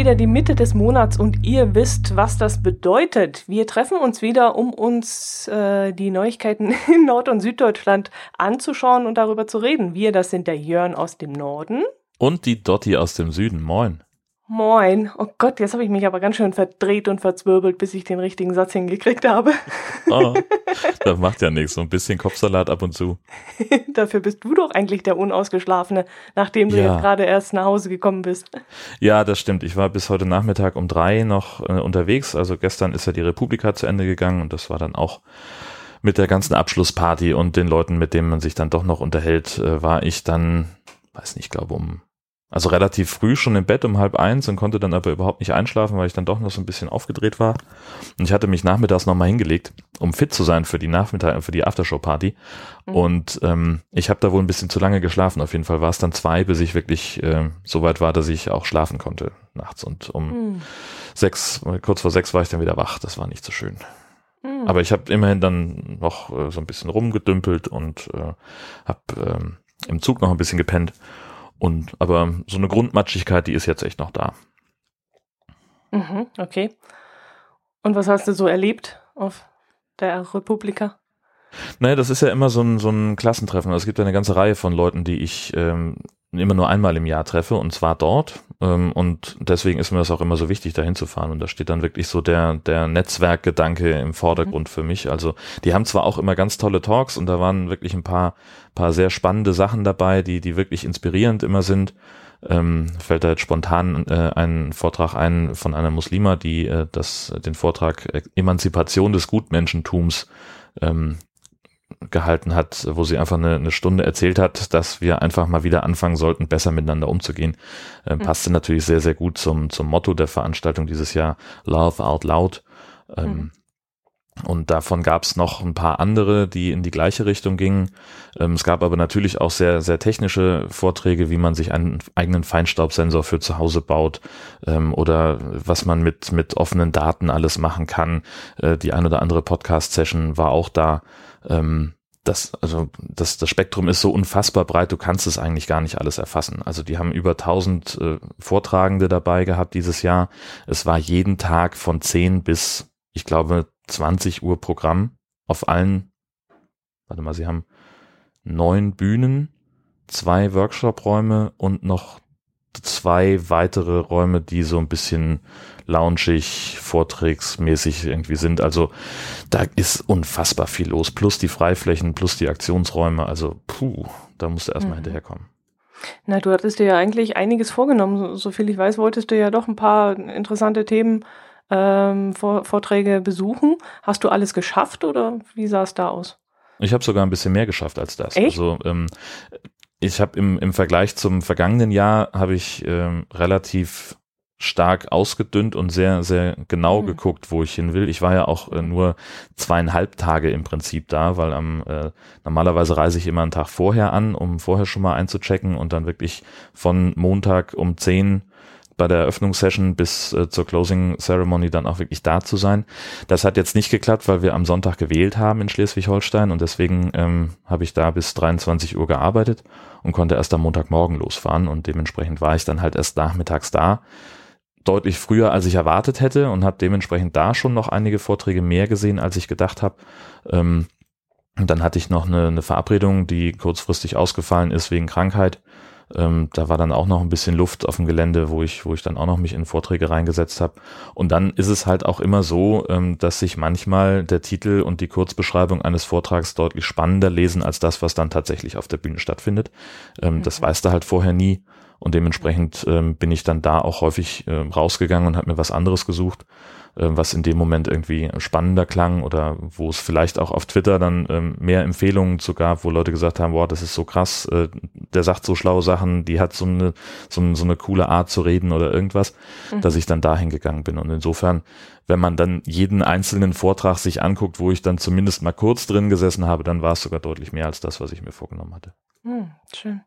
wieder die Mitte des Monats und ihr wisst, was das bedeutet. Wir treffen uns wieder, um uns äh, die Neuigkeiten in Nord- und Süddeutschland anzuschauen und darüber zu reden. Wir, das sind der Jörn aus dem Norden. Und die Dotti aus dem Süden. Moin. Moin. Oh Gott, jetzt habe ich mich aber ganz schön verdreht und verzwirbelt, bis ich den richtigen Satz hingekriegt habe. Oh, das macht ja nichts. So ein bisschen Kopfsalat ab und zu. Dafür bist du doch eigentlich der Unausgeschlafene, nachdem du Ja. jetzt gerade erst nach Hause gekommen bist. Ja, das stimmt. Ich war bis heute Nachmittag um drei noch äh, unterwegs. Also gestern ist ja die Republika zu Ende gegangen und das war dann auch mit der ganzen Abschlussparty und den Leuten, mit denen man sich dann doch noch unterhält, äh, war ich dann, weiß nicht, ich glaube um, also relativ früh schon im Bett um halb eins und konnte dann aber überhaupt nicht einschlafen, weil ich dann doch noch so ein bisschen aufgedreht war. Und ich hatte mich nachmittags nochmal hingelegt, um fit zu sein für die Nachmittag, für die Aftershow-Party. Mhm. Und ähm, ich habe da wohl ein bisschen zu lange geschlafen. Auf jeden Fall war es dann zwei, bis ich wirklich äh, so weit war, dass ich auch schlafen konnte nachts. Und um Hm. sechs, kurz vor sechs war ich dann wieder wach. Das war nicht so schön. Hm. Aber ich habe immerhin dann noch äh, so ein bisschen rumgedümpelt und äh, habe ähm, im Zug noch ein bisschen gepennt. Und aber so eine Grundmatschigkeit, die ist jetzt echt noch da. Mhm, okay. Und was hast du so erlebt auf der Republika? Naja, das ist ja immer so ein, so ein Klassentreffen. Also es gibt ja eine ganze Reihe von Leuten, die ich ähm, immer nur einmal im Jahr treffe und zwar dort. Ähm, und deswegen ist mir das auch immer so wichtig, da hinzufahren. Und da steht dann wirklich so der, der Netzwerkgedanke im Vordergrund für mich. Also die haben zwar auch immer ganz tolle Talks und da waren wirklich ein paar, paar sehr spannende Sachen dabei, die, die wirklich inspirierend immer sind. Ähm, fällt da jetzt spontan äh, ein Vortrag ein von einer Muslima, die äh, das, den Vortrag Emanzipation des Gutmenschentums ähm, gehalten hat, wo sie einfach eine, eine Stunde erzählt hat, dass wir einfach mal wieder anfangen sollten, besser miteinander umzugehen. Äh, passte natürlich sehr, sehr gut zum, zum Motto der Veranstaltung dieses Jahr, Love Out Loud. Ähm, Und davon gab es noch ein paar andere, die in die gleiche Richtung gingen. Ähm, es gab aber natürlich auch sehr, sehr technische Vorträge, wie man sich einen eigenen Feinstaubsensor für zu Hause baut ähm, oder was man mit, mit offenen Daten alles machen kann. Äh, die ein oder andere Podcast-Session war auch da. Ähm, das, also das, das Spektrum ist so unfassbar breit, du kannst es eigentlich gar nicht alles erfassen. Also die haben über 1000 äh, Vortragende dabei gehabt dieses Jahr. Es war jeden Tag von 10 bis, ich glaube, 20 Uhr Programm auf allen, warte mal, sie haben neun Bühnen, zwei Workshop-Räume und noch zwei weitere Räume, die so ein bisschen loungig, vorträgsmäßig irgendwie sind. Also da ist unfassbar viel los. Plus die Freiflächen, plus die Aktionsräume. Also puh, da musst du erstmal Mhm. hinterherkommen. Na, du hattest dir ja eigentlich einiges vorgenommen. So, so viel ich weiß, wolltest du ja doch ein paar interessante Themen, ähm, Vor Vorträge besuchen. Hast du alles geschafft oder wie sah es da aus? Ich habe sogar ein bisschen mehr geschafft als das. Echt? Also ähm, ich habe im, im Vergleich zum vergangenen Jahr habe ich ähm, relativ stark ausgedünnt und sehr, sehr genau Mhm. geguckt, wo ich hin will. Ich war ja auch äh, nur zweieinhalb Tage im Prinzip da, weil am äh, normalerweise reise ich immer einen Tag vorher an, um vorher schon mal einzuchecken und dann wirklich von Montag um 10 bei der Eröffnungssession bis äh, zur Closing Ceremony dann auch wirklich da zu sein. Das hat jetzt nicht geklappt, weil wir am Sonntag gewählt haben in Schleswig-Holstein und deswegen ähm, habe ich da bis 23 Uhr gearbeitet und konnte erst am Montagmorgen losfahren und dementsprechend war ich dann halt erst nachmittags da. Deutlich früher, als ich erwartet hätte und habe dementsprechend da schon noch einige Vorträge mehr gesehen, als ich gedacht habe. Ähm, und dann hatte ich noch eine, eine Verabredung, die kurzfristig ausgefallen ist wegen Krankheit. Ähm, da war dann auch noch ein bisschen Luft auf dem Gelände, wo ich, wo ich dann auch noch mich in Vorträge reingesetzt habe. Und dann ist es halt auch immer so, ähm, dass sich manchmal der Titel und die Kurzbeschreibung eines Vortrags deutlich spannender lesen als das, was dann tatsächlich auf der Bühne stattfindet. Ähm, Das Mhm. weißt du halt vorher nie. Und dementsprechend ähm, bin ich dann da auch häufig ähm, rausgegangen und habe mir was anderes gesucht, was in dem Moment irgendwie spannender klang oder wo es vielleicht auch auf Twitter dann ähm, mehr Empfehlungen zu gab, wo Leute gesagt haben, boah, das ist so krass, äh, der sagt so schlaue Sachen, die hat so eine, so, so eine coole Art zu reden oder irgendwas, Mhm. dass ich dann dahin gegangen bin. Und insofern, wenn man dann jeden einzelnen Vortrag sich anguckt, wo ich dann zumindest mal kurz drin gesessen habe, dann war es sogar deutlich mehr als das, was ich mir vorgenommen hatte. Hm, schön.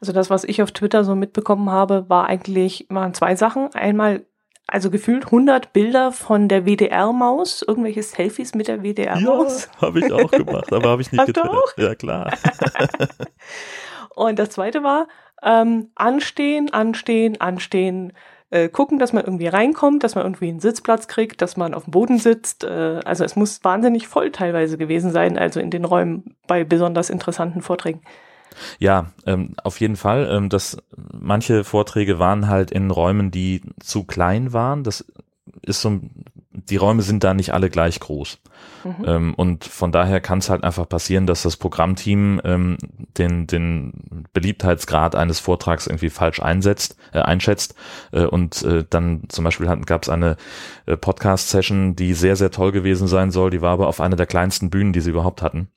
Also das, was ich auf Twitter so mitbekommen habe, war eigentlich, waren zwei Sachen. Einmal, also gefühlt 100 Bilder von der WDR-Maus, irgendwelche Selfies mit der WDR-Maus. habe ich auch gemacht, aber habe ich nicht getwittert. Ja, klar. Und das zweite war, ähm, anstehen, anstehen, anstehen. äh, gucken, dass man irgendwie reinkommt, dass man irgendwie einen Sitzplatz kriegt, dass man auf dem Boden sitzt. Äh, also es muss wahnsinnig voll teilweise gewesen sein, also in den Räumen bei besonders interessanten Vorträgen. Ja, ähm, auf jeden Fall. Ähm, das, manche Vorträge waren halt in Räumen, die zu klein waren. Das ist so, die Räume sind da nicht alle gleich groß. Mhm. Ähm, und von daher kann es halt einfach passieren, dass das Programmteam ähm, den, den Beliebtheitsgrad eines Vortrags irgendwie falsch einsetzt, äh, einschätzt. Äh, und äh, dann zum Beispiel gab es eine äh, Podcast-Session, die sehr, sehr toll gewesen sein soll. Die war aber auf einer der kleinsten Bühnen, die sie überhaupt hatten.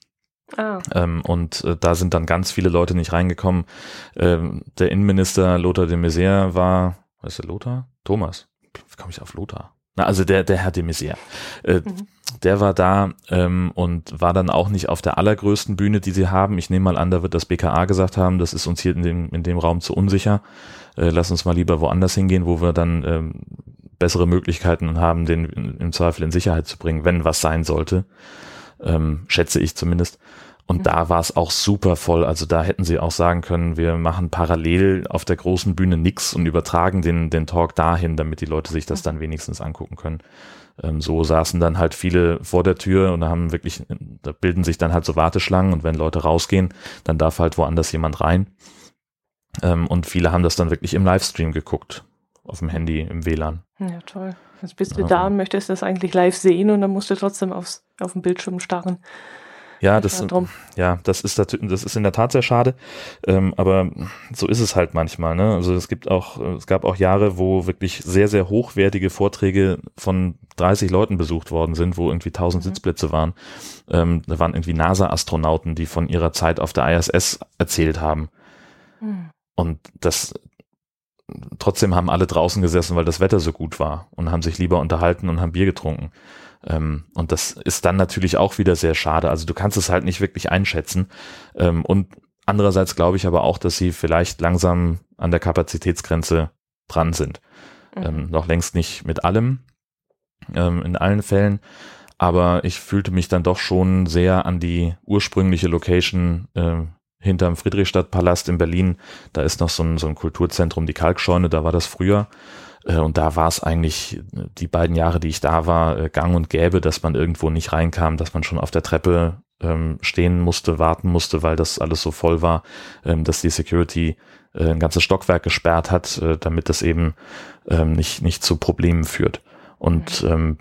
Ah. Ähm, und äh, da sind dann ganz viele Leute nicht reingekommen. Ähm, der Innenminister Lothar de Maizière war, was ist der Lothar? Thomas. Wie komme ich auf Lothar? Na, also der, der Herr de Maizière. Äh, mhm. Der war da ähm, und war dann auch nicht auf der allergrößten Bühne, die sie haben. Ich nehme mal an, da wird das BKA gesagt haben, das ist uns hier in dem, in dem Raum zu unsicher. Äh, lass uns mal lieber woanders hingehen, wo wir dann ähm, bessere Möglichkeiten haben, den im Zweifel in Sicherheit zu bringen, wenn was sein sollte. Ähm, schätze ich zumindest. Und mhm. da war es auch super voll. Also da hätten sie auch sagen können, wir machen parallel auf der großen Bühne nix und übertragen den, den Talk dahin, damit die Leute sich das dann wenigstens angucken können. Ähm, so saßen dann halt viele vor der Tür und da haben wirklich, da bilden sich dann halt so Warteschlangen und wenn Leute rausgehen, dann darf halt woanders jemand rein. Ähm, und viele haben das dann wirklich im Livestream geguckt, auf dem Handy, im WLAN. Ja, toll. Jetzt bist du ja. da und möchtest das eigentlich live sehen und dann musst du trotzdem aufs, auf den Bildschirm starren. Ja, das, ja, das ist, das ist in der Tat sehr schade. Ähm, aber so ist es halt manchmal. Ne? Also es gibt auch, es gab auch Jahre, wo wirklich sehr, sehr hochwertige Vorträge von 30 Leuten besucht worden sind, wo irgendwie 1000 mhm. Sitzplätze waren. Ähm, da waren irgendwie NASA-Astronauten, die von ihrer Zeit auf der ISS erzählt haben. Mhm. Und das, trotzdem haben alle draußen gesessen, weil das Wetter so gut war und haben sich lieber unterhalten und haben Bier getrunken. Ähm, und das ist dann natürlich auch wieder sehr schade. Also du kannst es halt nicht wirklich einschätzen. Ähm, und andererseits glaube ich aber auch, dass sie vielleicht langsam an der Kapazitätsgrenze dran sind. Mhm. Ähm, noch längst nicht mit allem, ähm, in allen Fällen. Aber ich fühlte mich dann doch schon sehr an die ursprüngliche Location äh, hinterm Friedrichstadtpalast in Berlin. Da ist noch so ein, so ein Kulturzentrum, die Kalkscheune, da war das früher. Äh, und da war es eigentlich die beiden Jahre, die ich da war, äh, gang und gäbe, dass man irgendwo nicht reinkam, dass man schon auf der Treppe ähm, stehen musste, warten musste, weil das alles so voll war, ähm, dass die Security äh, ein ganzes Stockwerk gesperrt hat, äh, damit das eben ähm, nicht, nicht zu Problemen führt. Und mhm. ähm,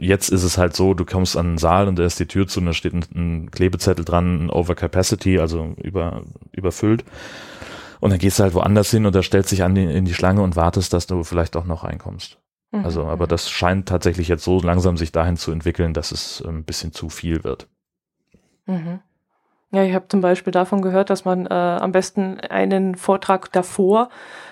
jetzt ist es halt so, du kommst an den Saal und da ist die Tür zu und da steht ein, ein Klebezettel dran, ein Overcapacity, also über, überfüllt. Und dann gehst du halt woanders hin und da stellst dich an die, in die Schlange und wartest, dass du vielleicht auch noch reinkommst. Mhm. Also, aber das scheint tatsächlich jetzt so langsam sich dahin zu entwickeln, dass es ein bisschen zu viel wird. Mhm. Ja, ich habe zum Beispiel davon gehört, dass man äh, am besten einen Vortrag davor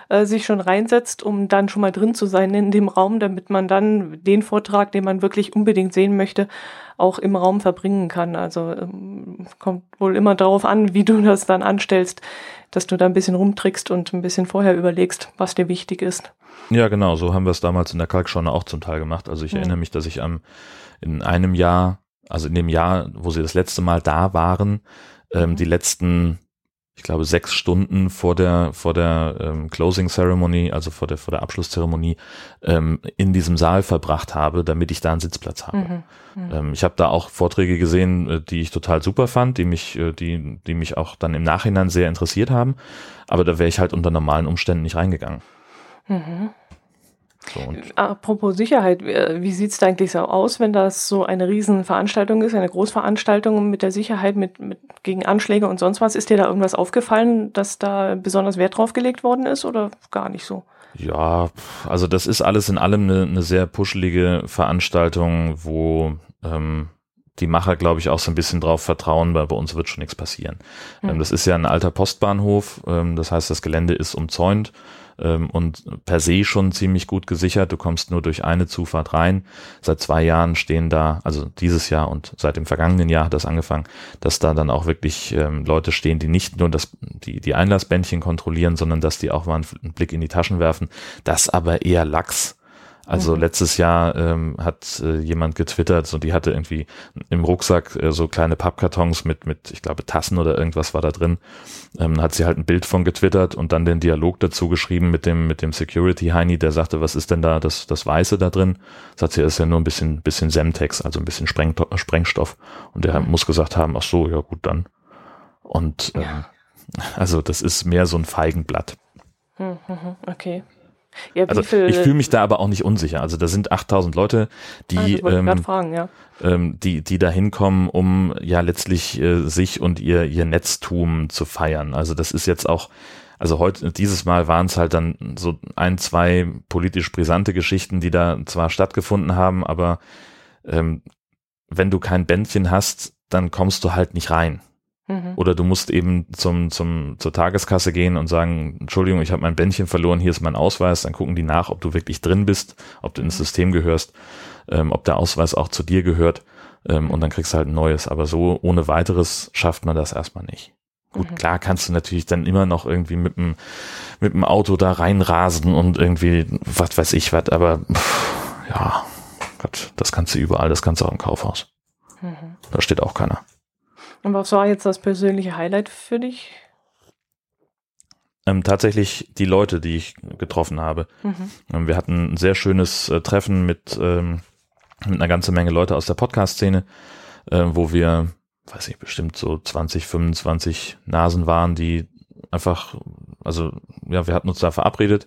äh, sich schon reinsetzt, um dann schon mal drin zu sein in dem Raum, damit man dann den Vortrag, den man wirklich unbedingt sehen möchte, auch im Raum verbringen kann. Also ähm, kommt wohl immer darauf an, wie du das dann anstellst, dass du da ein bisschen rumtrickst und ein bisschen vorher überlegst, was dir wichtig ist. Ja, genau, so haben wir es damals in der Kalkschonne auch zum Teil gemacht. Also ich ja. erinnere mich, dass ich am in einem Jahr also in dem Jahr, wo sie das letzte Mal da waren, ähm, mhm. die letzten, ich glaube, sechs Stunden vor der vor der ähm, Closing Ceremony, also vor der vor der Abschlusszeremonie, ähm, in diesem Saal verbracht habe, damit ich da einen Sitzplatz habe. Mhm. Mhm. Ähm, ich habe da auch Vorträge gesehen, äh, die ich total super fand, die mich, äh, die die mich auch dann im Nachhinein sehr interessiert haben, aber da wäre ich halt unter normalen Umständen nicht reingegangen. Mhm. So, Apropos Sicherheit, wie sieht es da eigentlich so aus, wenn das so eine Riesenveranstaltung ist, eine Großveranstaltung mit der Sicherheit, mit, mit gegen Anschläge und sonst was? Ist dir da irgendwas aufgefallen, dass da besonders Wert drauf gelegt worden ist oder gar nicht so? Ja, also das ist alles in allem eine, eine sehr puschelige Veranstaltung, wo ähm, die Macher, glaube ich, auch so ein bisschen drauf vertrauen, weil bei uns wird schon nichts passieren. Mhm. Ähm, das ist ja ein alter Postbahnhof, ähm, das heißt, das Gelände ist umzäunt ähm, und per se schon ziemlich gut gesichert. Du kommst nur durch eine Zufahrt rein. Seit zwei Jahren stehen da, also dieses Jahr und seit dem vergangenen Jahr hat das angefangen, dass da dann auch wirklich ähm, Leute stehen, die nicht nur das, die, die Einlassbändchen kontrollieren, sondern dass die auch mal einen Blick in die Taschen werfen. Das aber eher lax. Also mhm. letztes Jahr ähm, hat äh, jemand getwittert, so die hatte irgendwie im Rucksack äh, so kleine Pappkartons mit, mit, ich glaube, Tassen oder irgendwas war da drin. Ähm, hat sie halt ein Bild von getwittert und dann den Dialog dazu geschrieben mit dem, mit dem Security-Heini, der sagte, was ist denn da das, das Weiße da drin? Sagt sie, das ist ja nur ein bisschen, bisschen Semtex, also ein bisschen Spreng, Sprengstoff. Und der mhm. muss gesagt haben, ach so, ja gut, dann. Und ähm, ja. also das ist mehr so ein Feigenblatt. Mhm, okay. Ja, also ich fühle mich da aber auch nicht unsicher. Also da sind 8000 Leute, die, ah, ähm, fragen, ja. ähm, die, die da hinkommen, um ja letztlich äh, sich und ihr, ihr Netztum zu feiern. Also das ist jetzt auch, also heute, dieses Mal waren es halt dann so ein, zwei politisch brisante Geschichten, die da zwar stattgefunden haben, aber ähm, wenn du kein Bändchen hast, dann kommst du halt nicht rein. Mhm. Oder du musst eben zum, zum, zur Tageskasse gehen und sagen, Entschuldigung, ich habe mein Bändchen verloren, hier ist mein Ausweis. Dann gucken die nach, ob du wirklich drin bist, ob du ins mhm. System gehörst, ähm, ob der Ausweis auch zu dir gehört. Ähm, und dann kriegst du halt ein neues. Aber so ohne weiteres schafft man das erstmal nicht. Gut, mhm. klar kannst du natürlich dann immer noch irgendwie mit dem, mit dem Auto da reinrasen und irgendwie, was weiß ich was, aber pff, ja, Gott, das kannst du überall, das kannst du auch im Kaufhaus. Mhm. Da steht auch keiner. Und was war jetzt das persönliche Highlight für dich? Ähm, tatsächlich die Leute, die ich getroffen habe. Mhm. Ähm, wir hatten ein sehr schönes äh, Treffen mit, ähm, mit einer ganzen Menge Leute aus der Podcast-Szene, äh, wo wir, weiß ich, bestimmt so 20, 25 Nasen waren, die einfach, also ja, wir hatten uns da verabredet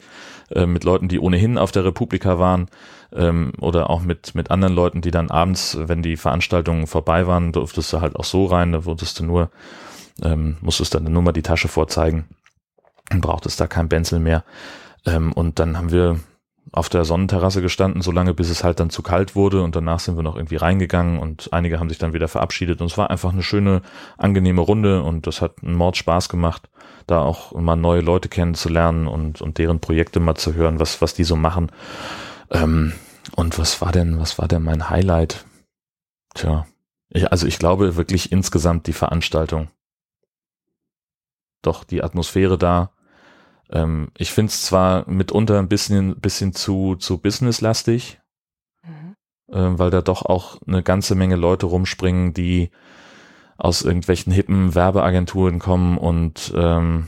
äh, mit Leuten, die ohnehin auf der Republika waren ähm, oder auch mit, mit anderen Leuten, die dann abends, wenn die Veranstaltungen vorbei waren, durftest du halt auch so rein, da wurdest du nur, ähm, musstest dann nur mal die Tasche vorzeigen und brauchtest da kein Benzel mehr. Ähm, und dann haben wir auf der Sonnenterrasse gestanden, solange bis es halt dann zu kalt wurde und danach sind wir noch irgendwie reingegangen und einige haben sich dann wieder verabschiedet und es war einfach eine schöne, angenehme Runde und das hat einen Mord Spaß gemacht, da auch mal neue Leute kennenzulernen und, und deren Projekte mal zu hören, was, was die so machen. Ähm, und was war denn, was war denn mein Highlight? Tja, ich, also ich glaube wirklich insgesamt die Veranstaltung. Doch die Atmosphäre da, ähm, ich finde es zwar mitunter ein bisschen, bisschen zu, zu businesslastig, mhm. äh, weil da doch auch eine ganze Menge Leute rumspringen, die aus irgendwelchen hippen Werbeagenturen kommen und ähm,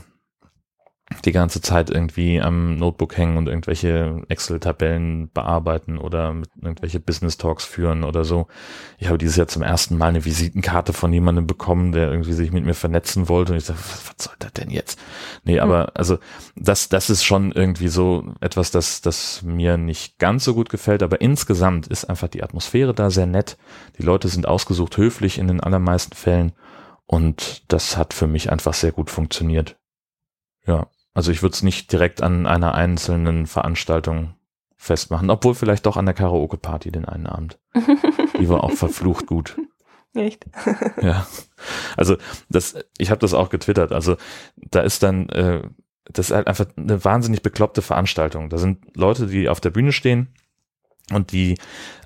die ganze Zeit irgendwie am Notebook hängen und irgendwelche Excel-Tabellen bearbeiten oder irgendwelche Business Talks führen oder so. Ich habe dieses Jahr zum ersten Mal eine Visitenkarte von jemandem bekommen, der irgendwie sich mit mir vernetzen wollte und ich dachte, was, was soll das denn jetzt? Nee, aber hm. also das, das ist schon irgendwie so etwas, das, das mir nicht ganz so gut gefällt, aber insgesamt ist einfach die Atmosphäre da sehr nett. Die Leute sind ausgesucht höflich in den allermeisten Fällen und das hat für mich einfach sehr gut funktioniert. Ja. Also ich würde es nicht direkt an einer einzelnen Veranstaltung festmachen, obwohl vielleicht doch an der Karaoke-Party den einen Abend. Die war auch verflucht gut. Echt? ja. Also das, ich habe das auch getwittert. Also da ist dann, äh, das ist halt einfach eine wahnsinnig bekloppte Veranstaltung. Da sind Leute, die auf der Bühne stehen und die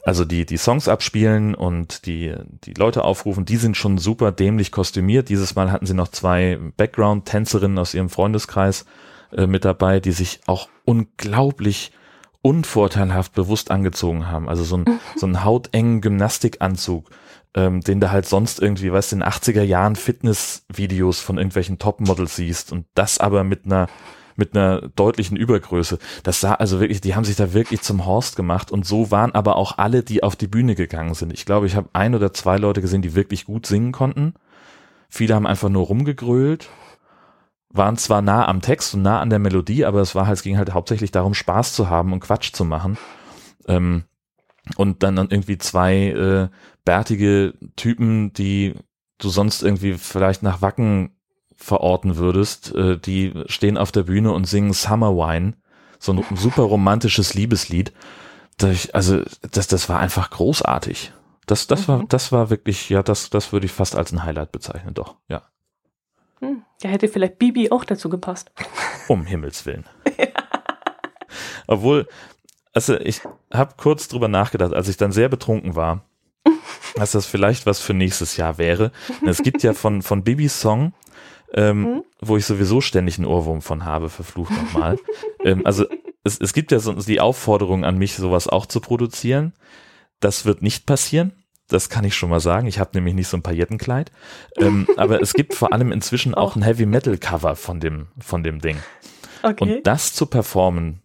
also die die Songs abspielen und die die Leute aufrufen, die sind schon super dämlich kostümiert. Dieses Mal hatten sie noch zwei Background Tänzerinnen aus ihrem Freundeskreis äh, mit dabei, die sich auch unglaublich unvorteilhaft bewusst angezogen haben. Also so ein so ein hautengen Gymnastikanzug, ähm, den du halt sonst irgendwie, weißt du, in 80er Jahren Fitnessvideos von irgendwelchen Topmodels siehst und das aber mit einer mit einer deutlichen Übergröße. Das sah also wirklich, die haben sich da wirklich zum Horst gemacht und so waren aber auch alle, die auf die Bühne gegangen sind. Ich glaube, ich habe ein oder zwei Leute gesehen, die wirklich gut singen konnten. Viele haben einfach nur rumgegrölt, waren zwar nah am Text und nah an der Melodie, aber es war halt, es ging halt hauptsächlich darum, Spaß zu haben und Quatsch zu machen. Ähm, und dann, dann irgendwie zwei äh, bärtige Typen, die du sonst irgendwie vielleicht nach Wacken verorten würdest, äh, die stehen auf der Bühne und singen Summer Wine, so ein super romantisches Liebeslied. Das, also das, das war einfach großartig. Das, das mhm. war, das war wirklich, ja, das, das würde ich fast als ein Highlight bezeichnen, doch, ja. Hm, da hätte vielleicht Bibi auch dazu gepasst. Um Himmels Willen. Obwohl, also ich habe kurz drüber nachgedacht, als ich dann sehr betrunken war, dass das vielleicht was für nächstes Jahr wäre. Es gibt ja von, von Bibis Song ähm, mhm. wo ich sowieso ständig einen Ohrwurm von habe, verflucht nochmal. ähm, also es, es gibt ja so die Aufforderung an mich, sowas auch zu produzieren. Das wird nicht passieren. Das kann ich schon mal sagen. Ich habe nämlich nicht so ein Paillettenkleid. Ähm, aber es gibt vor allem inzwischen auch ein Heavy Metal Cover von dem, von dem Ding. Okay. Und das zu performen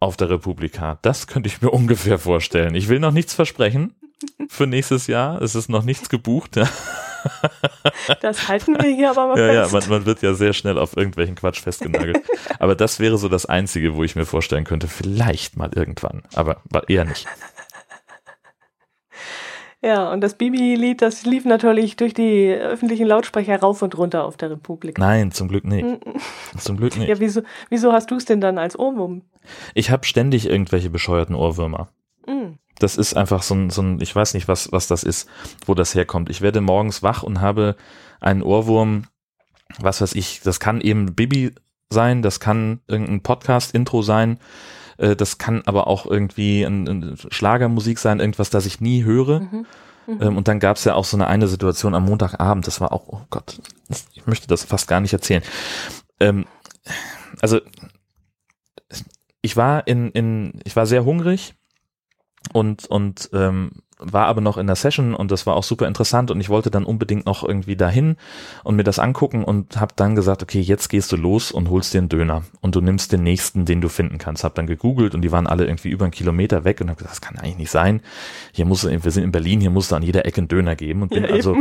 auf der Republika, das könnte ich mir ungefähr vorstellen. Ich will noch nichts versprechen für nächstes Jahr. Es ist noch nichts gebucht. Das halten wir hier aber mal ja, fest. Ja, man, man wird ja sehr schnell auf irgendwelchen Quatsch festgenagelt. aber das wäre so das Einzige, wo ich mir vorstellen könnte, vielleicht mal irgendwann, aber eher nicht. Ja, und das Bibi-Lied, das lief natürlich durch die öffentlichen Lautsprecher rauf und runter auf der Republik. Nein, zum Glück nicht. zum Glück nicht. Ja, wieso, wieso hast du es denn dann als Ohrwurm? Ich habe ständig irgendwelche bescheuerten Ohrwürmer. Mm. Das ist einfach so ein, so ein, ich weiß nicht, was, was das ist, wo das herkommt. Ich werde morgens wach und habe einen Ohrwurm, was weiß ich, das kann eben Bibi sein, das kann irgendein Podcast-Intro sein, äh, das kann aber auch irgendwie ein, ein Schlagermusik sein, irgendwas, das ich nie höre. Mhm. Mhm. Ähm, und dann gab es ja auch so eine eine Situation am Montagabend, das war auch, oh Gott, ich möchte das fast gar nicht erzählen. Ähm, also ich war in, in, ich war sehr hungrig und, und ähm, war aber noch in der Session und das war auch super interessant und ich wollte dann unbedingt noch irgendwie dahin und mir das angucken und habe dann gesagt, okay, jetzt gehst du los und holst dir einen Döner und du nimmst den nächsten, den du finden kannst. Hab dann gegoogelt und die waren alle irgendwie über einen Kilometer weg und habe gesagt, das kann eigentlich nicht sein. Hier muss, wir sind in Berlin, hier muss da an jeder Ecke einen Döner geben und bin ja, also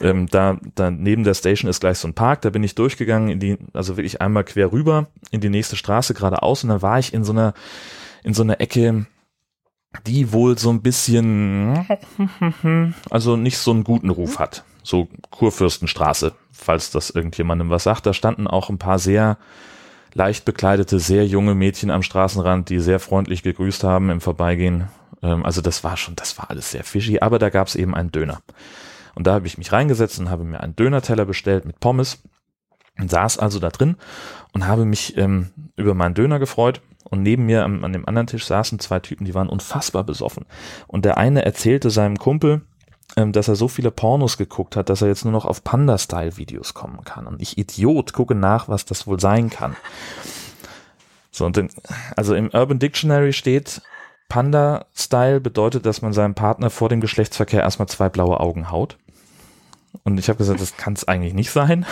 ähm, da, da neben der Station ist gleich so ein Park, da bin ich durchgegangen in die, also wirklich einmal quer rüber in die nächste Straße geradeaus und dann war ich in so einer in so einer Ecke, die wohl so ein bisschen, also nicht so einen guten Ruf hat. So Kurfürstenstraße, falls das irgendjemandem was sagt. Da standen auch ein paar sehr leicht bekleidete, sehr junge Mädchen am Straßenrand, die sehr freundlich gegrüßt haben im Vorbeigehen. Ähm, also das war schon, das war alles sehr fishy, aber da gab es eben einen Döner. Und da habe ich mich reingesetzt und habe mir einen Dönerteller bestellt mit Pommes und saß also da drin und habe mich ähm, über meinen Döner gefreut und neben mir an, an dem anderen Tisch saßen zwei Typen, die waren unfassbar besoffen. Und der eine erzählte seinem Kumpel, ähm, dass er so viele Pornos geguckt hat, dass er jetzt nur noch auf Panda-Style-Videos kommen kann. Und ich Idiot gucke nach, was das wohl sein kann. So, und in, also im Urban Dictionary steht, Panda-Style bedeutet, dass man seinem Partner vor dem Geschlechtsverkehr erstmal zwei blaue Augen haut. Und ich habe gesagt, das kann es eigentlich nicht sein.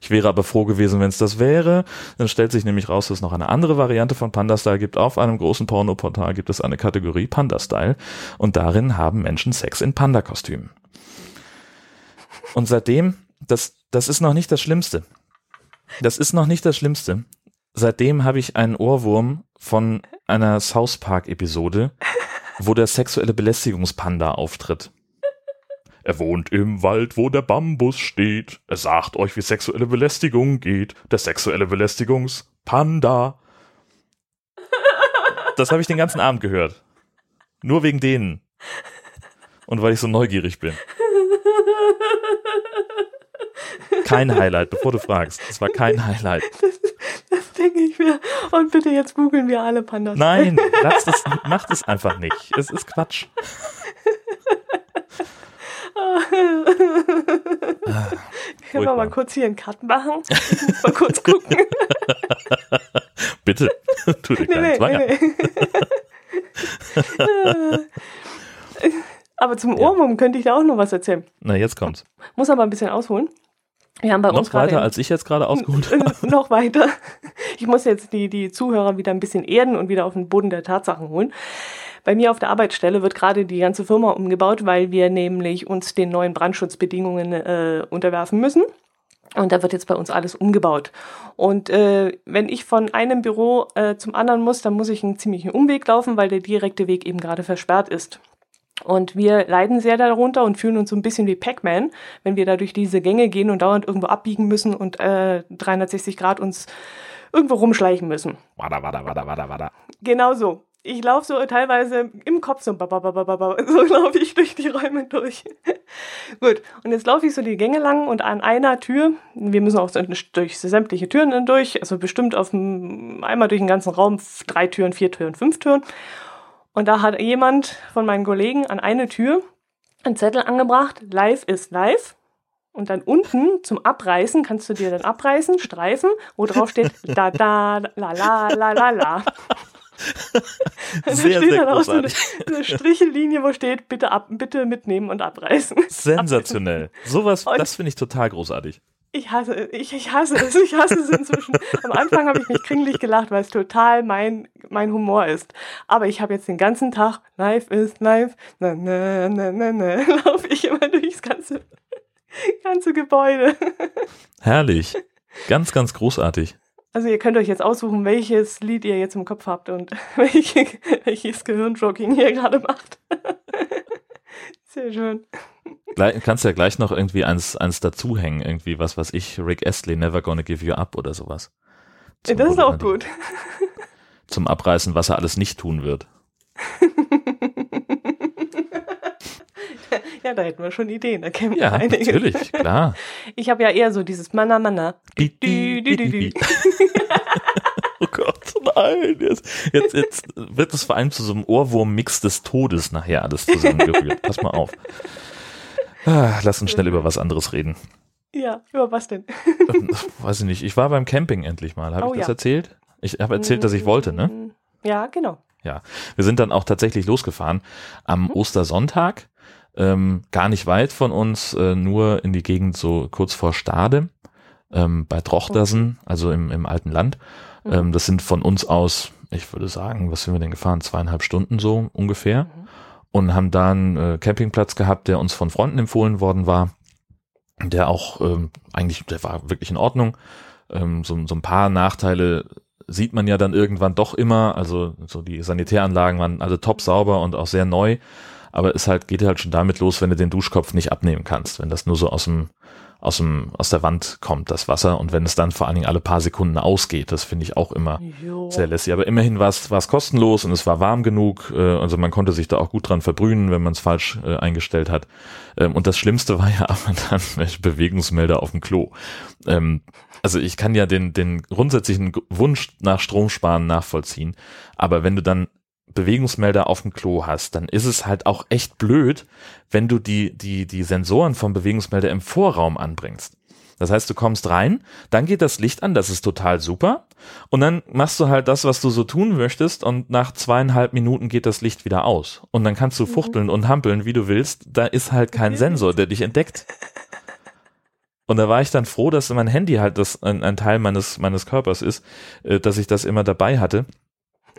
Ich wäre aber froh gewesen, wenn es das wäre. Dann stellt sich nämlich raus, dass es noch eine andere Variante von Panda-Style gibt. Auf einem großen Pornoportal gibt es eine Kategorie Panda-Style und darin haben Menschen Sex in Panda-Kostümen. Und seitdem, das, das ist noch nicht das Schlimmste. Das ist noch nicht das Schlimmste. Seitdem habe ich einen Ohrwurm von einer South Park-Episode, wo der sexuelle Belästigungspanda auftritt. Er wohnt im Wald, wo der Bambus steht. Er sagt euch, wie sexuelle Belästigung geht. Der sexuelle Belästigungspanda. Das habe ich den ganzen Abend gehört. Nur wegen denen. Und weil ich so neugierig bin. Kein Highlight, bevor du fragst. Das war kein Highlight. Das, das denke ich mir. Und bitte jetzt googeln wir alle Pandas. Nein, lass das, mach das einfach nicht. Es ist Quatsch. Können wir mal kurz hier einen Cut machen? mal kurz gucken. Bitte, tu dir keinen nee, Zwang nee, nee. Aber zum Ohrwurm ja. könnte ich da auch noch was erzählen. Na, jetzt kommt's. Muss aber ein bisschen ausholen. Wir haben bei noch uns weiter, als ich jetzt gerade ausgeholt habe. noch weiter. Ich muss jetzt die, die Zuhörer wieder ein bisschen erden und wieder auf den Boden der Tatsachen holen. Bei mir auf der Arbeitsstelle wird gerade die ganze Firma umgebaut, weil wir nämlich uns den neuen Brandschutzbedingungen äh, unterwerfen müssen. Und da wird jetzt bei uns alles umgebaut. Und äh, wenn ich von einem Büro äh, zum anderen muss, dann muss ich einen ziemlichen Umweg laufen, weil der direkte Weg eben gerade versperrt ist. Und wir leiden sehr darunter und fühlen uns so ein bisschen wie Pac-Man, wenn wir da durch diese Gänge gehen und dauernd irgendwo abbiegen müssen und äh, 360 Grad uns irgendwo rumschleichen müssen. Wada, wada, wada, wada, wada. Genau so ich laufe so teilweise im Kopf so, so laufe ich durch die Räume durch. Gut, und jetzt laufe ich so die Gänge lang und an einer Tür, wir müssen auch durch sämtliche Türen durch, also bestimmt auf einmal durch den ganzen Raum drei Türen, vier Türen, fünf Türen. Und da hat jemand von meinen Kollegen an eine Tür einen Zettel angebracht, live ist live. Und dann unten zum Abreißen kannst du dir dann abreißen, streifen, wo drauf steht da da la la la la la. sehr, sehr großartig. So eine, eine Strichellinie, wo steht, bitte ab, bitte mitnehmen und abreißen. Sensationell. Sowas, das finde ich total großartig. Ich hasse es, ich, ich hasse es, ich hasse es inzwischen. Am Anfang habe ich mich kringlich gelacht, weil es total mein, mein Humor ist. Aber ich habe jetzt den ganzen Tag, Knife ist Knife, na, na, na, na, na, laufe ich immer durchs ganze, ganze Gebäude. Herrlich. Ganz, ganz großartig. Also ihr könnt euch jetzt aussuchen, welches Lied ihr jetzt im Kopf habt und welche, welches Gehirnjogging ihr gerade macht. Sehr schön. Gleich, kannst ja gleich noch irgendwie eins, eins dazuhängen, irgendwie was, was ich, Rick Astley, Never Gonna Give You Up oder sowas. Zum, das ist auch gut. Zum Abreißen, was er alles nicht tun wird. ja, da hätten wir schon Ideen. Da wir ja, einige. natürlich, klar. Ich habe ja eher so dieses Mana Mana. oh Gott, nein. Jetzt, jetzt, jetzt wird es vor allem zu so einem Ohrwurm-Mix des Todes nachher alles zusammengerührt. Pass mal auf. Ah, lass uns schnell über was anderes reden. Ja, über was denn? Weiß ich nicht. Ich war beim Camping endlich mal. Habe oh, ich das ja. erzählt? Ich habe erzählt, dass ich wollte, ne? Ja, genau. Ja, wir sind dann auch tatsächlich losgefahren am mhm. Ostersonntag. Ähm, gar nicht weit von uns, äh, nur in die Gegend so kurz vor Stade, ähm, bei Trochtersen, also im, im alten Land. Mhm. Ähm, das sind von uns aus, ich würde sagen, was sind wir denn gefahren? Zweieinhalb Stunden so ungefähr. Mhm und haben da einen äh, Campingplatz gehabt, der uns von Freunden empfohlen worden war, der auch ähm, eigentlich, der war wirklich in Ordnung. Ähm, so, so ein paar Nachteile sieht man ja dann irgendwann doch immer. Also so die Sanitäranlagen waren alle top sauber und auch sehr neu. Aber es halt geht halt schon damit los, wenn du den Duschkopf nicht abnehmen kannst, wenn das nur so aus dem aus dem aus der Wand kommt das Wasser und wenn es dann vor allen Dingen alle paar Sekunden ausgeht, das finde ich auch immer jo. sehr lässig. Aber immerhin war es war es kostenlos und es war warm genug, äh, also man konnte sich da auch gut dran verbrühen, wenn man es falsch äh, eingestellt hat. Ähm, und das Schlimmste war ja aber dann Bewegungsmelder auf dem Klo. Ähm, also ich kann ja den den grundsätzlichen Wunsch nach Stromsparen nachvollziehen, aber wenn du dann Bewegungsmelder auf dem Klo hast, dann ist es halt auch echt blöd, wenn du die, die, die Sensoren vom Bewegungsmelder im Vorraum anbringst. Das heißt, du kommst rein, dann geht das Licht an, das ist total super. Und dann machst du halt das, was du so tun möchtest und nach zweieinhalb Minuten geht das Licht wieder aus. Und dann kannst du mhm. fuchteln und hampeln, wie du willst. Da ist halt kein Sensor, der dich entdeckt. Und da war ich dann froh, dass mein Handy halt das ein, ein Teil meines, meines Körpers ist, äh, dass ich das immer dabei hatte.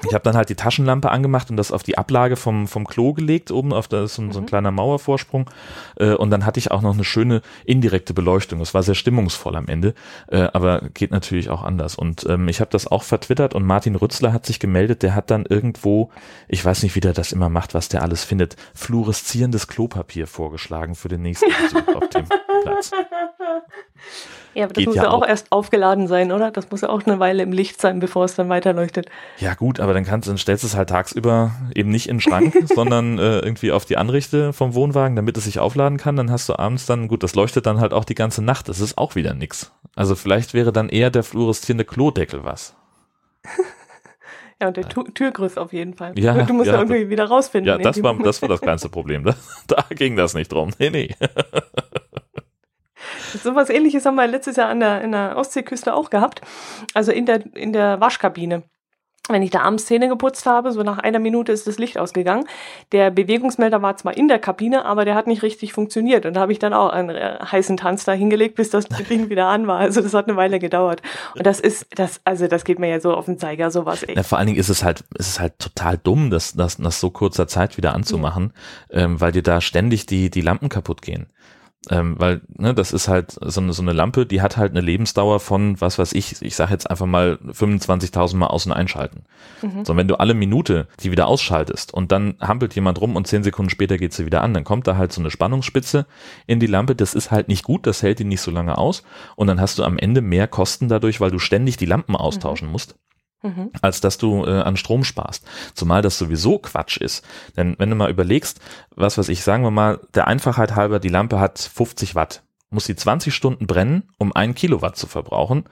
Ich habe dann halt die Taschenlampe angemacht und das auf die Ablage vom, vom Klo gelegt, oben auf das, so, so ein mhm. kleiner Mauervorsprung. Äh, und dann hatte ich auch noch eine schöne indirekte Beleuchtung. Das war sehr stimmungsvoll am Ende, äh, aber geht natürlich auch anders. Und ähm, ich habe das auch vertwittert und Martin Rützler hat sich gemeldet, der hat dann irgendwo, ich weiß nicht, wie der das immer macht, was der alles findet, fluoreszierendes Klopapier vorgeschlagen für den nächsten Besuch auf dem Platz. Ja, aber das muss ja, ja auch, erst aufgeladen sein, oder? Das muss ja auch eine Weile im Licht sein, bevor es dann weiterleuchtet. Ja, gut, aber dann kannst dann stellst du es halt tagsüber eben nicht in den Schrank, sondern äh, irgendwie auf die Anrichte vom Wohnwagen, damit es sich aufladen kann. Dann hast du abends dann, gut, das leuchtet dann halt auch die ganze Nacht. Das ist auch wieder nix. Also vielleicht wäre dann eher der fluoreszierende Klodeckel was. Ja, und der Türgriff auf jeden Fall. Ja, du musst ja, ja irgendwie wieder rausfinden. Ja, das war, das war das kleinste Problem. Da, da ging das nicht drum. Nee, nee. So was ähnliches haben wir letztes Jahr an der, in der Ostseeküste auch gehabt. Also in der, in der Waschkabine. Wenn ich da abends Zähne geputzt habe, so nach einer Minute ist das Licht ausgegangen. Der Bewegungsmelder war zwar in der Kabine, aber der hat nicht richtig funktioniert. Und da habe ich dann auch einen äh, heißen Tanz da hingelegt, bis das Ding wieder an war. Also das hat eine Weile gedauert. Und das ist, das, also das geht mir ja so auf den Zeiger, sowas echt. Ja, vor allen Dingen ist es halt, ist es halt total dumm, das, das nach so kurzer Zeit wieder anzumachen, ja. ähm, weil dir da ständig die, die Lampen kaputt gehen. Ähm, weil, ne, das ist halt so eine, so eine Lampe, die hat halt eine Lebensdauer von, was weiß ich, ich sage jetzt einfach mal 25.000 Mal aus- und einschalten. Mhm. So, wenn du alle Minute die wieder ausschaltest und dann hampelt jemand rum und zehn Sekunden später geht sie wieder an, dann kommt da halt so eine Spannungsspitze in die Lampe, das ist halt nicht gut, das hält die nicht so lange aus und dann hast du am Ende mehr Kosten dadurch, weil du ständig die Lampen austauschen mhm. musst mhm. als dass du äh, an Strom sparst. Zumal das sowieso Quatsch ist. Denn wenn du mal überlegst, was weiß ich, sagen wir mal, der Einfachheit halber, die Lampe hat 50 Watt, muss sie 20 Stunden brennen, um ein Kilowatt zu verbrauchen.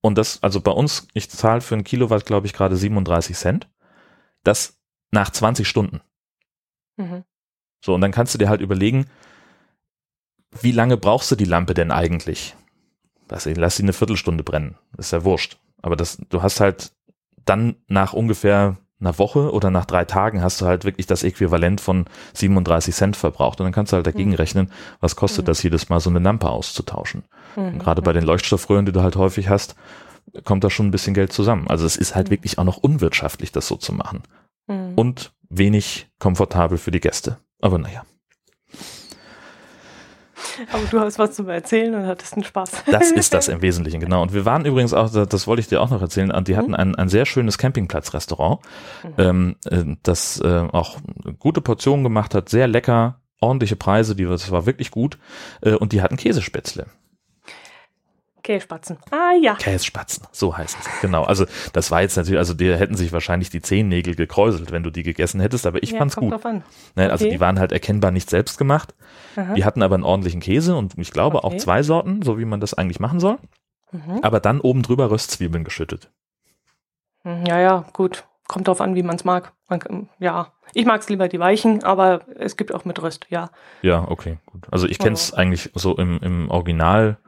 Und das, also bei uns, ich zahle für ein Kilowatt, glaube ich, gerade 37 Cent. Das nach 20 Stunden. Mhm. So, und dann kannst du dir halt überlegen, wie lange brauchst du die Lampe denn eigentlich? Lass sie, lass sie eine Viertelstunde brennen. ist ja wurscht. Aber das, du hast halt dann nach ungefähr einer Woche oder nach drei Tagen hast du halt wirklich das Äquivalent von 37 Cent verbraucht. Und dann kannst du halt dagegen mhm. rechnen, was kostet mhm. das jedes Mal, so eine Lampe auszutauschen. Mhm. Und gerade bei den Leuchtstoffröhren, die du halt häufig hast, kommt da schon ein bisschen Geld zusammen. Also es ist halt mhm. wirklich auch noch unwirtschaftlich, das so zu machen. Mhm. Und wenig komfortabel für die Gäste. Aber naja. Aber du hast was zu erzählen und hattest einen Spaß. Das ist das im Wesentlichen, genau. Und wir waren übrigens auch, das wollte ich dir auch noch erzählen, die hatten mhm. ein, ein sehr schönes Campingplatzrestaurant, mhm. ähm, äh, das äh, auch gute Portionen gemacht hat, sehr lecker, ordentliche Preise, die, das war wirklich gut. Äh, und die hatten Käsespätzle. Kässpatzen. Ah ja. Kässpatzen, so heißt es. Genau. Also das war jetzt natürlich, also die hätten sich wahrscheinlich die Zehennägel gekräuselt, wenn du die gegessen hättest, aber ich ja, fand's gut. Drauf an. Ne, also die waren halt erkennbar nicht selbst gemacht. Aha. Die hatten aber einen ordentlichen Käse und ich glaube okay. auch zwei Sorten, so wie man das eigentlich machen soll. Mhm. Aber dann oben drüber Röstzwiebeln geschüttet. Hm, ja, ja, gut. Kommt drauf an, wie man's mag. Man, ja, ich mag's lieber die weichen, aber es gibt auch mit Röst, ja. Ja, okay, gut. Also ich kenn's ja. eigentlich so im, im Original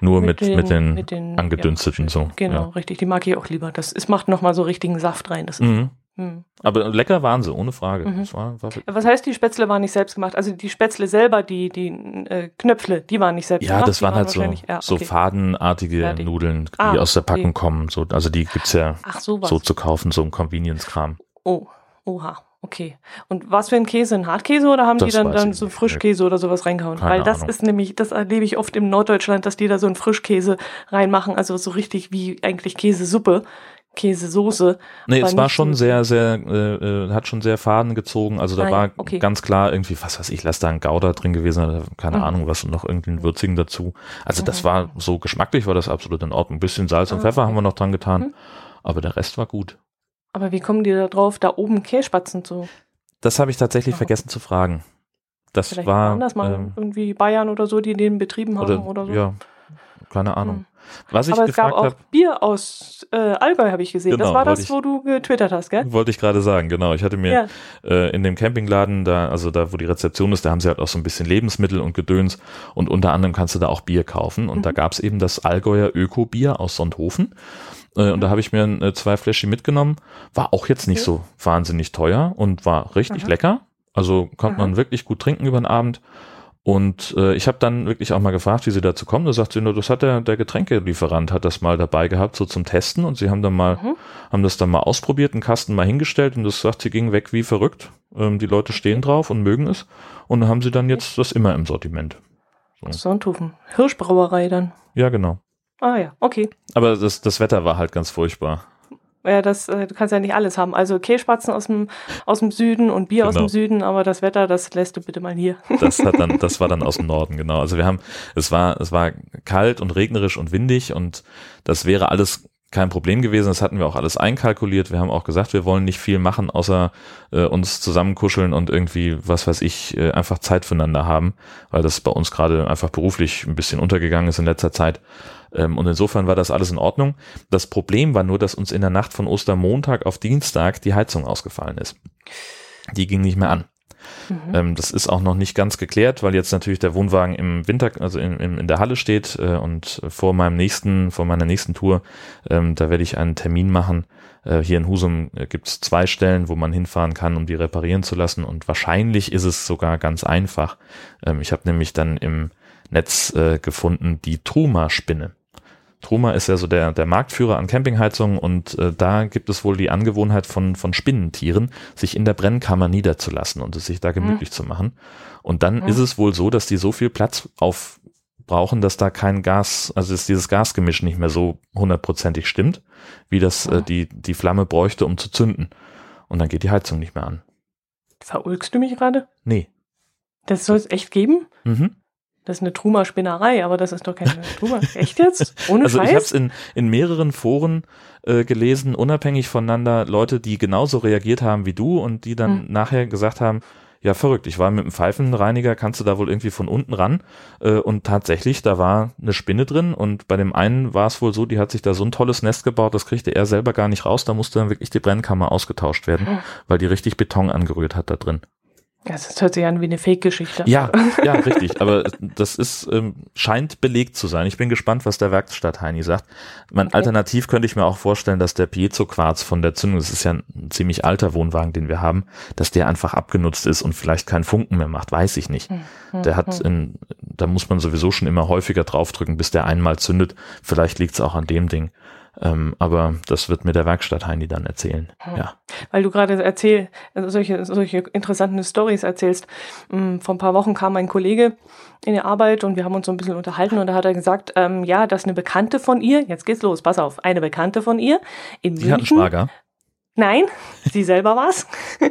nur mit, mit, den, mit den, mit den angedünsteten ja, so. Genau, ja. richtig. Die mag ich auch lieber. Das es macht nochmal so richtigen Saft rein. Das ist, mhm. Mhm. Aber lecker waren sie, ohne Frage. Mhm. War, war Was heißt, die Spätzle waren nicht selbst gemacht? Also die Spätzle selber, die, die äh, Knöpfle, die waren nicht selbst ja, gemacht. Das ja, das waren halt so, so fadenartige Fertig. Nudeln, die ah, aus der Packung okay. kommen. So, also die gibt's ja Ach, so zu kaufen, so im Convenience-Kram. Oh, oha. Okay. Und was für ein Käse? Ein Hartkäse oder haben das die dann, dann so Frischkäse oder sowas reingehauen? Keine Weil das Ahnung. ist nämlich, das erlebe ich oft im Norddeutschland, dass die da so einen Frischkäse reinmachen, also so richtig wie eigentlich Käsesuppe. Käsesoße. Nee, es war schon sehr, sehr, äh, äh, hat schon sehr Faden gezogen. Also da Nein, war okay. ganz klar irgendwie, was weiß ich, lass da ein Gouda drin gewesen, keine mhm. Ahnung was und noch irgendeinen würzigen dazu. Also das mhm. war so geschmacklich war das absolut in Ordnung. Ein bisschen Salz und ah, Pfeffer okay. haben wir noch dran getan, mhm. aber der Rest war gut. Aber wie kommen die da drauf, da oben Kässpatzen zu? Das habe ich tatsächlich oh. vergessen zu fragen. Das Vielleicht war anders mal ähm, irgendwie Bayern oder so, die den betrieben haben oder, oder so. Ja, keine Ahnung. Hm. Was ich Aber es gab auch hab, Bier aus äh, Allgäu, habe ich gesehen. Genau, das war das, ich, wo du getwittert hast, gell? Wollte ich gerade sagen, genau. Ich hatte mir ja. äh, in dem Campingladen, da, also da, wo die Rezeption ist, da haben sie halt auch so ein bisschen Lebensmittel und Gedöns und unter anderem kannst du da auch Bier kaufen. Und mhm. da gab es eben das Allgäuer Öko-Bier aus Sonthofen. Äh, und da habe ich mir äh, zwei Fläschchen mitgenommen. War auch jetzt nicht okay. so wahnsinnig teuer und war richtig Aha. lecker. Also konnte Aha. man wirklich gut trinken über den Abend. Und äh, ich habe dann wirklich auch mal gefragt, wie sie dazu kommen. Da sagt sie nur, das hat der, der Getränkelieferant hat das mal dabei gehabt, so zum Testen. Und sie haben dann mal, mhm. haben das dann mal ausprobiert, einen Kasten mal hingestellt und das sagt, sie ging weg wie verrückt. Ähm, die Leute stehen drauf und mögen es. Und dann haben sie dann jetzt das immer im Sortiment. So. Sonthofen. Hirschbrauerei dann. Ja, genau. Ah ja, okay. Aber das, das Wetter war halt ganz furchtbar. Ja, das, äh, du kannst ja nicht alles haben. Also Kässpatzen aus dem, aus dem Süden und Bier genau. aus dem genau. Süden, aber das Wetter, das lässt du bitte mal hier. Das hat dann, das war dann aus dem Norden, genau. Also wir haben, es war, es war kalt und regnerisch und windig und das wäre alles kein Problem gewesen. Das hatten wir auch alles einkalkuliert. Wir haben auch gesagt, wir wollen nicht viel machen, außer äh, uns zusammenkuscheln und irgendwie, was weiß ich, äh, einfach Zeit füreinander haben, weil das bei uns gerade einfach beruflich ein bisschen untergegangen ist in letzter Zeit. Ähm, und insofern war das alles in Ordnung. Das Problem war nur, dass uns in der Nacht von Ostermontag auf Dienstag die Heizung ausgefallen ist. Die ging nicht mehr an. Mhm. Ähm, das ist auch noch nicht ganz geklärt, weil jetzt natürlich der Wohnwagen im Winter, also in, in, in der Halle steht äh, und vor meinem nächsten, vor meiner nächsten Tour, ähm, da werde ich einen Termin machen. Äh, hier in Husum äh, gibt es zwei Stellen, wo man hinfahren kann, um die reparieren zu lassen und wahrscheinlich ist es sogar ganz einfach. Ich habe nämlich dann im Netz gefunden die Truma-Spinne. Truma ist ja so der, der Marktführer an Campingheizungen und äh, da gibt es wohl die Angewohnheit von, von Spinnentieren, sich in der Brennkammer niederzulassen und es sich da gemütlich mhm. zu machen. Und dann mhm. ist es wohl so, dass die so viel Platz aufbrauchen, dass da kein Gas, also dass dieses Gasgemisch nicht mehr so hundertprozentig stimmt, wie das mhm. äh, die, die Flamme bräuchte, um zu zünden. Und dann geht die Heizung nicht mehr an. Verulgst du mich gerade? Nee. Das soll es echt geben? Mhm. Das ist eine Truma-Spinnerei, aber das ist doch keine Truma. Echt jetzt? Ohne also Scheiß? ich habe es in, in mehreren Foren äh, gelesen, unabhängig voneinander, Leute, die genauso reagiert haben wie du und die dann hm. nachher gesagt haben, ja verrückt, ich war mit dem Pfeifenreiniger, kannst du da wohl irgendwie von unten ran äh, und tatsächlich, da war eine Spinne drin und bei dem einen war es wohl so, die hat sich da so ein tolles Nest gebaut, das kriegte er selber gar nicht raus, da musste dann wirklich die Brennkammer ausgetauscht werden, hm. weil die richtig Beton angerührt hat da drin. Das hört sich an wie eine Fake-Geschichte. Ja, ja, richtig. Aber das ist, ähm, scheint belegt zu sein. Ich bin gespannt, was der Werkstatt Heini sagt. Man, okay. Alternativ könnte ich mir auch vorstellen, dass der Piezo-Quarz von der Zündung, das ist ja ein ziemlich alter Wohnwagen, den wir haben, dass der einfach abgenutzt ist und vielleicht keinen Funken mehr macht, weiß ich nicht. Mhm. Der hat, hm. in, da muss man sowieso schon immer häufiger draufdrücken, bis der einmal zündet. Vielleicht liegt es auch an dem Ding. Ähm, aber das wird mir der Werkstatt Heini dann erzählen. Hm. Ja. Weil du gerade erzähl, also solche, solche interessanten Stories erzählst. Ähm, vor ein paar Wochen kam mein Kollege in die Arbeit und wir haben uns so ein bisschen unterhalten und da hat er gesagt, ähm, ja, dass eine Bekannte von ihr, jetzt geht's los, pass auf, eine Bekannte von ihr in Sie München. Schwager? Nein, sie selber war's.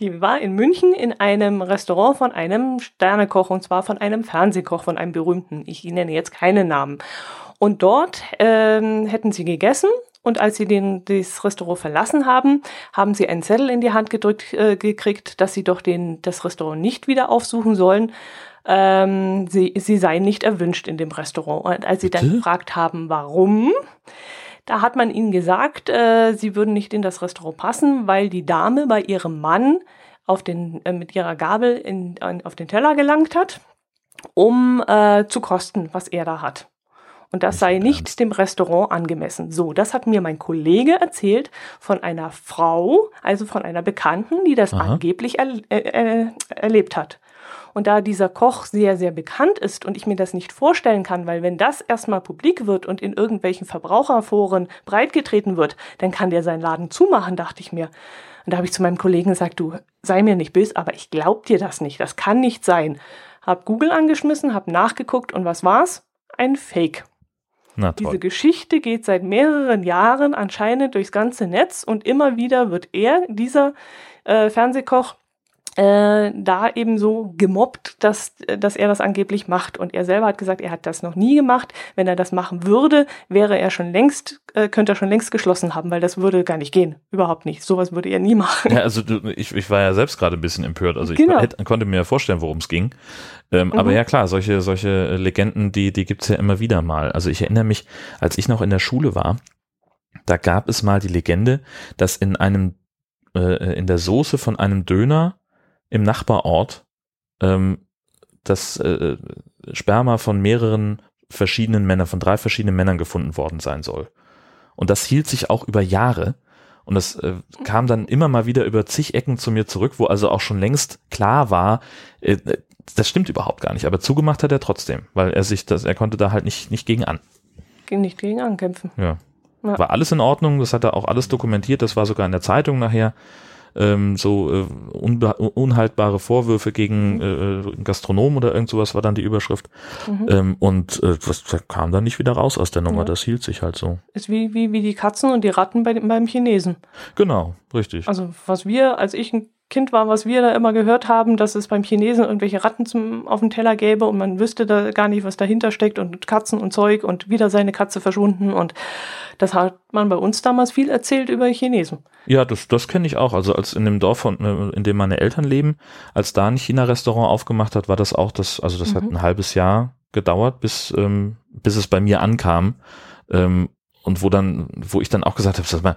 Die war in München in einem Restaurant von einem Sternekoch und zwar von einem Fernsehkoch, von einem berühmten. Ich nenne jetzt keinen Namen. Und dort ähm, hätten sie gegessen und als sie den, das Restaurant verlassen haben, haben sie einen Zettel in die Hand gedrückt äh, gekriegt, dass sie doch den, das Restaurant nicht wieder aufsuchen sollen. Ähm, sie, sie seien nicht erwünscht in dem Restaurant. Und als sie dann gefragt haben, warum, da hat man ihnen gesagt, äh, sie würden nicht in das Restaurant passen, weil die Dame bei ihrem Mann auf den, äh, mit ihrer Gabel in, in, auf den Teller gelangt hat, um äh, zu kosten, was er da hat. Und das sei nicht dem Restaurant angemessen. So, das hat mir mein Kollege erzählt von einer Frau, also von einer Bekannten, die das Aha. angeblich er, äh, äh, erlebt hat. Und da dieser Koch sehr, sehr bekannt ist und ich mir das nicht vorstellen kann, weil wenn das erstmal publik wird und in irgendwelchen Verbraucherforen breitgetreten wird, dann kann der seinen Laden zumachen, dachte ich mir. Und da habe ich zu meinem Kollegen gesagt, du sei mir nicht böse, aber ich glaub dir das nicht, das kann nicht sein. Hab Google angeschmissen, hab nachgeguckt und was war's? Ein Fake. Diese Geschichte geht seit mehreren Jahren anscheinend durchs ganze Netz und immer wieder wird er, dieser äh, Fernsehkoch, äh, da eben so gemobbt, dass, dass er das angeblich macht. Und er selber hat gesagt, er hat das noch nie gemacht. Wenn er das machen würde, wäre er schon längst, äh, könnte er schon längst geschlossen haben, weil das würde gar nicht gehen. Überhaupt nicht. Sowas würde er nie machen. Ja, also du, ich, ich war ja selbst gerade ein bisschen empört. Also ich genau. hätte, konnte mir ja vorstellen, worum es ging. Ähm, mhm. Aber ja klar, solche, solche Legenden, die, die gibt's ja immer wieder mal. Also ich erinnere mich, als ich noch in der Schule war, da gab es mal die Legende, dass in einem äh, in der Soße von einem Döner im Nachbarort ähm, das äh, Sperma von mehreren verschiedenen Männern, von drei verschiedenen Männern gefunden worden sein soll. Und das hielt sich auch über Jahre. Und das äh, kam dann immer mal wieder über zig Ecken zu mir zurück, wo also auch schon längst klar war, äh, das stimmt überhaupt gar nicht. Aber zugemacht hat er trotzdem, weil er sich das, er konnte da halt nicht, nicht gegen an. Nicht gegen ankämpfen. Ja. ja. War alles in Ordnung, das hat er auch alles dokumentiert, das war sogar in der Zeitung nachher ähm, so äh, unhaltbare Vorwürfe gegen mhm. äh, Gastronomen oder irgend sowas war dann die Überschrift. Mhm. Ähm, und äh, das, das kam dann nicht wieder raus aus der Nummer, ja. das hielt sich halt so. Ist wie, wie, wie die Katzen und die Ratten bei, beim Chinesen. Genau, richtig. Also was wir, als ich ein Kind war, was wir da immer gehört haben, dass es beim Chinesen irgendwelche Ratten zum, auf dem Teller gäbe und man wüsste da gar nicht, was dahinter steckt und Katzen und Zeug und wieder seine Katze verschwunden und das hat man bei uns damals viel erzählt über Chinesen. Ja, das, das kenne ich auch. Also als in dem Dorf, von, in dem meine Eltern leben, als da ein China-Restaurant aufgemacht hat, war das auch das, also das mhm. hat ein halbes Jahr gedauert, bis, ähm, bis es bei mir ankam. Ähm, und wo dann, wo ich dann auch gesagt habe, sag mal,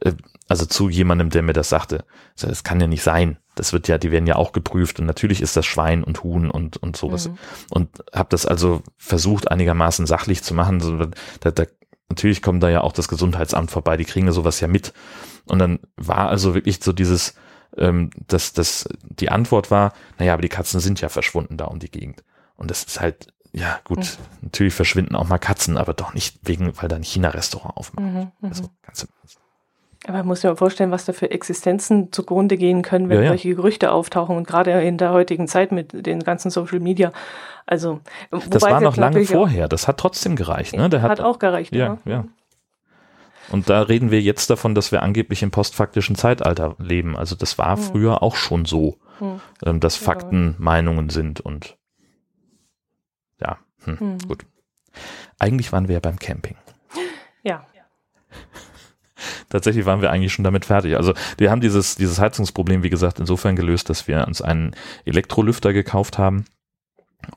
äh, also zu jemandem, der mir das sagte, das kann ja nicht sein. Das wird ja, die werden ja auch geprüft und natürlich ist das Schwein und Huhn und und sowas. Mhm. Und habe das also versucht einigermaßen sachlich zu machen. So, da, da, natürlich kommt da ja auch das Gesundheitsamt vorbei, die kriegen ja sowas ja mit. Und dann war also wirklich so dieses, ähm, dass das die Antwort war, naja, aber die Katzen sind ja verschwunden da um die Gegend. Und das ist halt ja, gut, mhm. natürlich verschwinden auch mal Katzen, aber doch nicht wegen, weil da ein China-Restaurant aufmacht. Mhm, mhm. also, ganz aber man muss sich mal vorstellen, was da für Existenzen zugrunde gehen können, wenn ja, ja. solche Gerüchte auftauchen und gerade in der heutigen Zeit mit den ganzen Social Media. Also, das war noch lange vorher. Das hat trotzdem gereicht, ne? Der hat, hat auch gereicht, ja, ja. ja. Und da reden wir jetzt davon, dass wir angeblich im postfaktischen Zeitalter leben. Also das war hm. früher auch schon so, hm. dass Fakten Meinungen sind und hm, hm. gut. Eigentlich waren wir ja beim Camping. Ja. Tatsächlich waren wir eigentlich schon damit fertig. Also wir haben dieses, dieses Heizungsproblem, wie gesagt, insofern gelöst, dass wir uns einen Elektrolüfter gekauft haben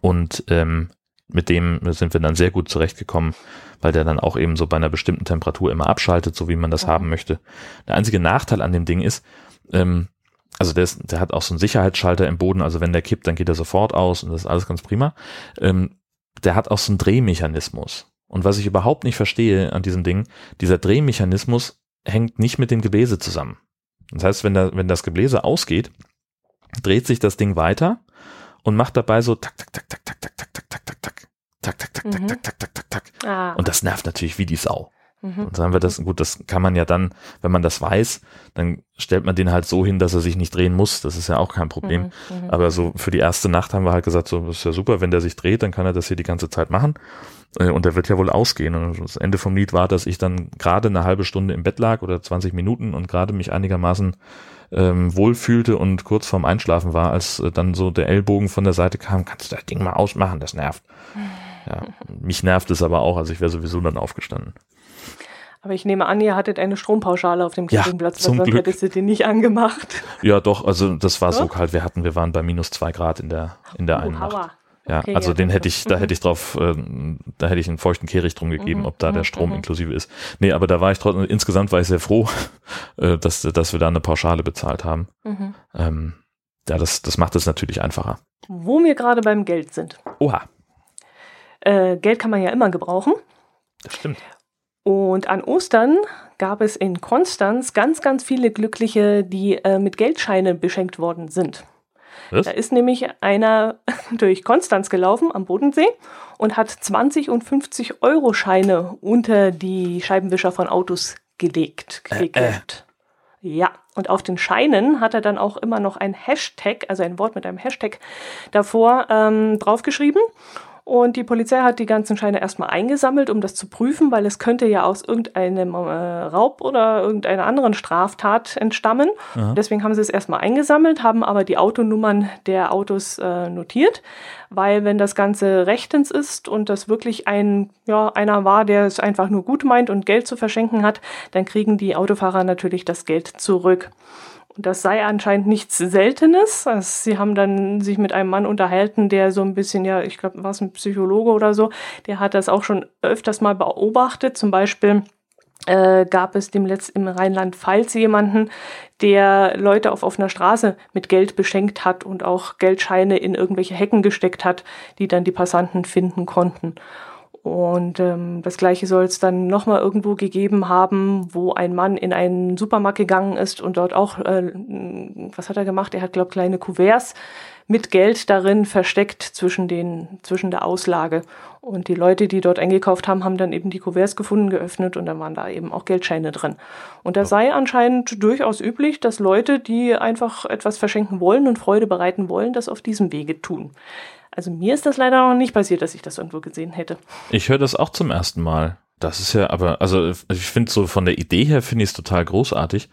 und ähm, mit dem sind wir dann sehr gut zurechtgekommen, weil der dann auch eben so bei einer bestimmten Temperatur immer abschaltet, so wie man das ja. haben möchte. Der einzige Nachteil an dem Ding ist, ähm, also der, ist, der hat auch so einen Sicherheitsschalter im Boden, also wenn der kippt, dann geht er sofort aus und das ist alles ganz prima. Ähm, der hat auch so einen Drehmechanismus. Und was ich überhaupt nicht verstehe an diesem Ding, dieser Drehmechanismus hängt nicht mit dem Gebläse zusammen. Das heißt, wenn, da, wenn das Gebläse ausgeht, dreht sich das Ding weiter und macht dabei so tak, tak, tak, tak, tak, tak, tak, tak, tak, tak, tak, tak, tak, tak, tak, tak, tak, tak, tak. Ah. Und das nervt natürlich wie die Sau. Mhm. Und sagen wir das, gut, das kann man ja dann, wenn man das weiß, dann stellt man den halt so hin, dass er sich nicht drehen muss. Das ist ja auch kein Problem. Mhm. Aber so für die erste Nacht haben wir halt gesagt, so, das ist ja super, wenn der sich dreht, dann kann er das hier die ganze Zeit machen. Äh, Und der wird ja wohl ausgehen. Und das Ende vom Lied war, dass ich dann gerade eine halbe Stunde im Bett lag oder 20 Minuten und gerade mich einigermaßen ähm, wohlfühlte und kurz vorm Einschlafen war, als äh, dann so der Ellbogen von der Seite kam, kannst du das Ding mal ausmachen, das nervt. Ja, mich nervt es aber auch, also ich wäre sowieso dann aufgestanden. Aber ich nehme an, ihr hattet eine Strompauschale auf dem Ja, Campingplatz, weil zum sonst Glück. hättest du den nicht angemacht. Ja, doch, also das war so kalt. Wir hatten, wir waren bei minus zwei Grad in der, in der einen Nacht. Ja, Okay, also ja, den hätte ich, da mhm. hätte ich drauf, ähm, da hätte ich einen feuchten Kehricht drum gegeben, Mhm, ob da der mhm, Strom mhm. inklusive ist. Nee, aber da war ich trotzdem, insgesamt war ich sehr froh, äh, dass, dass wir da eine Pauschale bezahlt haben. Mhm. Ähm, ja, das, das macht es natürlich einfacher. Wo wir gerade beim Geld sind. Oha, Äh, Geld kann man ja immer gebrauchen. das stimmt. Und an Ostern gab es in Konstanz ganz, ganz viele Glückliche, die äh, mit Geldscheinen beschenkt worden sind. Was? Da ist nämlich einer durch Konstanz gelaufen am Bodensee und hat 20 und 50 Euro Scheine unter die Scheibenwischer von Autos gelegt. Äh, geklebt. Ja, und auf den Scheinen hat er dann auch immer noch ein Hashtag, also ein Wort mit einem Hashtag davor ähm, draufgeschrieben. Und die Polizei hat die ganzen Scheine erstmal eingesammelt, um das zu prüfen, weil es könnte ja aus irgendeinem äh, Raub oder irgendeiner anderen Straftat entstammen. Aha. Deswegen haben sie es erstmal eingesammelt, haben aber die Autonummern der Autos äh, notiert, weil wenn das Ganze rechtens ist und das wirklich ein, ja, einer war, der es einfach nur gut meint und Geld zu verschenken hat, dann kriegen die Autofahrer natürlich das Geld zurück. Und das sei anscheinend nichts Seltenes. Also sie haben dann sich mit einem Mann unterhalten, der so ein bisschen, ja, ich glaube, war es ein Psychologe oder so, der hat das auch schon öfters mal beobachtet. Zum Beispiel äh, gab es demnächst im Rheinland-Pfalz jemanden, der Leute auf offener Straße mit Geld beschenkt hat und auch Geldscheine in irgendwelche Hecken gesteckt hat, die dann die Passanten finden konnten. Und ähm, das gleiche soll es dann nochmal irgendwo gegeben haben, wo ein Mann in einen Supermarkt gegangen ist und dort auch, äh, was hat er gemacht? Er hat, glaube kleine Kuverts mit Geld darin versteckt zwischen, den, zwischen der Auslage. Und die Leute, die dort eingekauft haben, haben dann eben die Kuverts gefunden, geöffnet und dann waren da eben auch Geldscheine drin. Und das sei anscheinend durchaus üblich, dass Leute, die einfach etwas verschenken wollen und Freude bereiten wollen, das auf diesem Wege tun. Also mir ist das leider noch nicht passiert, dass ich das irgendwo gesehen hätte. Ich höre das auch zum ersten Mal. Das ist ja aber, also ich finde so von der Idee her finde ich es total großartig.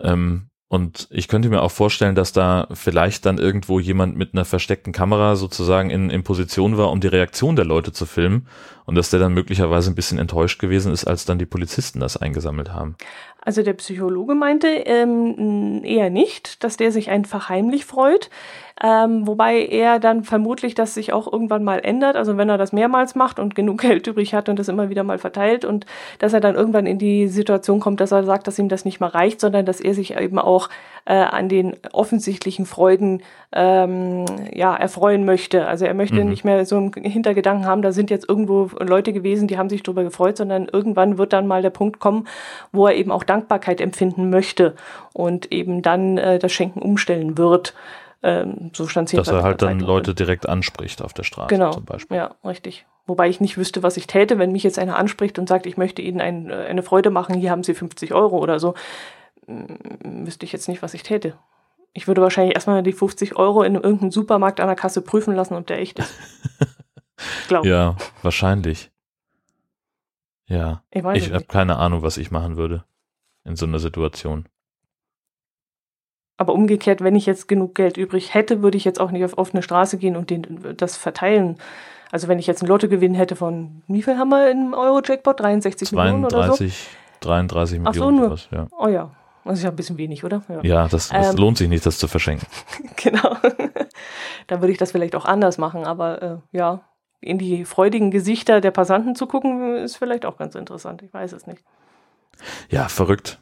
Ähm, und ich könnte mir auch vorstellen, dass da vielleicht dann irgendwo jemand mit einer versteckten Kamera sozusagen in, in Position war, um die Reaktion der Leute zu filmen. Und dass der dann möglicherweise ein bisschen enttäuscht gewesen ist, als dann die Polizisten das eingesammelt haben. Also der Psychologe meinte ähm, eher nicht, dass der sich einfach heimlich freut, ähm, wobei er dann vermutlich das sich auch irgendwann mal ändert, also wenn er das mehrmals macht und genug Geld übrig hat und das immer wieder mal verteilt und dass er dann irgendwann in die Situation kommt, dass er sagt, dass ihm das nicht mehr reicht, sondern dass er sich eben auch äh, an den offensichtlichen Freuden ähm, ja, erfreuen möchte. Also er möchte Mhm. nicht mehr so im Hintergedanken haben, da sind jetzt irgendwo Leute gewesen, die haben sich darüber gefreut, sondern irgendwann wird dann mal der Punkt kommen, wo er eben auch Dankbarkeit empfinden möchte und eben dann äh, das Schenken umstellen wird. Ähm, so stand es Dass er halt dann. Leute direkt anspricht auf der Straße Genau, zum Beispiel. ja, richtig. Wobei ich nicht wüsste, was ich täte, wenn mich jetzt einer anspricht und sagt, ich möchte Ihnen ein, äh, eine Freude machen, hier haben Sie 50 Euro oder so. Wüsste ich jetzt nicht, was ich täte. Ich würde wahrscheinlich erstmal die 50 Euro in irgendeinem Supermarkt an der Kasse prüfen lassen, ob der echt ist. Glaube Ja, wahrscheinlich. Ja, ich. Ich habe keine Ahnung, was ich machen würde in so einer Situation. Aber umgekehrt, wenn ich jetzt genug Geld übrig hätte, würde ich jetzt auch nicht auf offene Straße gehen und den, das verteilen. Also wenn ich jetzt einen Lottogewinn hätte von, wie viel haben wir im Euro-Jackpot? 63 Millionen oder so? 32, 33 Ach so, Millionen nur. sowas, ja. Oh ja, das ist ja ein bisschen wenig, oder? Ja, das, das Ähm, lohnt sich nicht, das zu verschenken. Genau. Dann würde ich das vielleicht auch anders machen, aber äh, ja, in die freudigen Gesichter der Passanten zu gucken, ist vielleicht auch ganz interessant. Ich weiß es nicht. Ja, verrückt.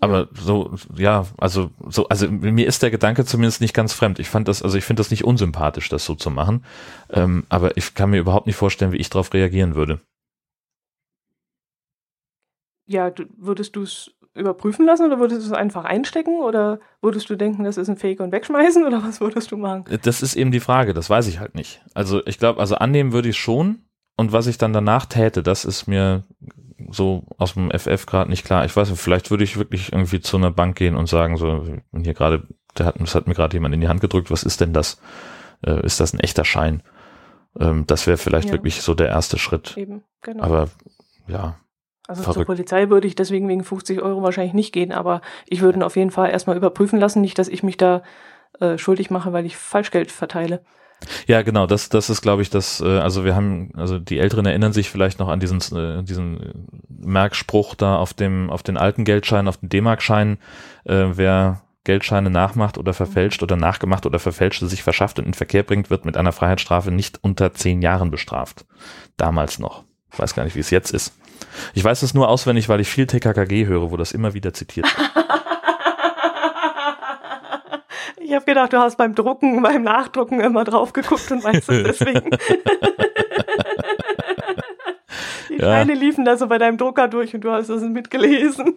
Aber so, ja, also so, also mir ist der Gedanke zumindest nicht ganz fremd. Ich fand das, also ich finde das nicht unsympathisch, das so zu machen. Ähm, aber ich kann mir überhaupt nicht vorstellen, wie ich darauf reagieren würde. Ja, würdest du es überprüfen lassen oder würdest du es einfach einstecken oder würdest du denken, das ist ein Fake und wegschmeißen oder was würdest du machen? Das ist eben die Frage, das weiß ich halt nicht. Also ich glaube, also annehmen würde ich schon und was ich dann danach täte, das ist mir so aus dem FF gerade nicht klar. Ich weiß nicht, vielleicht würde ich wirklich irgendwie zu einer Bank gehen und sagen, so, hier gerade, der hat, das hat mir gerade jemand in die Hand gedrückt, was ist denn das? Äh, ist das ein echter Schein? Ähm, das wäre vielleicht ja. wirklich so der erste Schritt. Eben, genau. Aber ja. Also verrückt. zur Polizei würde ich deswegen wegen 50 Euro wahrscheinlich nicht gehen, aber ich würde ihn auf jeden Fall erstmal überprüfen lassen, nicht, dass ich mich da äh, schuldig mache, weil ich Falschgeld verteile. Ja, genau, das, das ist, glaube ich, das, äh, also wir haben, also die Älteren erinnern sich vielleicht noch an diesen, äh, diesen Merkspruch da auf dem, auf den alten Geldscheinen, auf den D-Mark-Scheinen, äh, wer Geldscheine nachmacht oder verfälscht oder nachgemacht oder verfälscht, sich verschafft und in Verkehr bringt, wird mit einer Freiheitsstrafe nicht unter zehn Jahren bestraft. Damals noch. Ich weiß gar nicht, wie es jetzt ist. Ich weiß es nur auswendig, weil ich viel TKKG höre, wo das immer wieder zitiert wird. Ich habe gedacht, du hast beim Drucken, beim Nachdrucken immer drauf geguckt und weißt es deswegen. Die ja. Scheine liefen da so bei deinem Drucker durch und du hast das mitgelesen.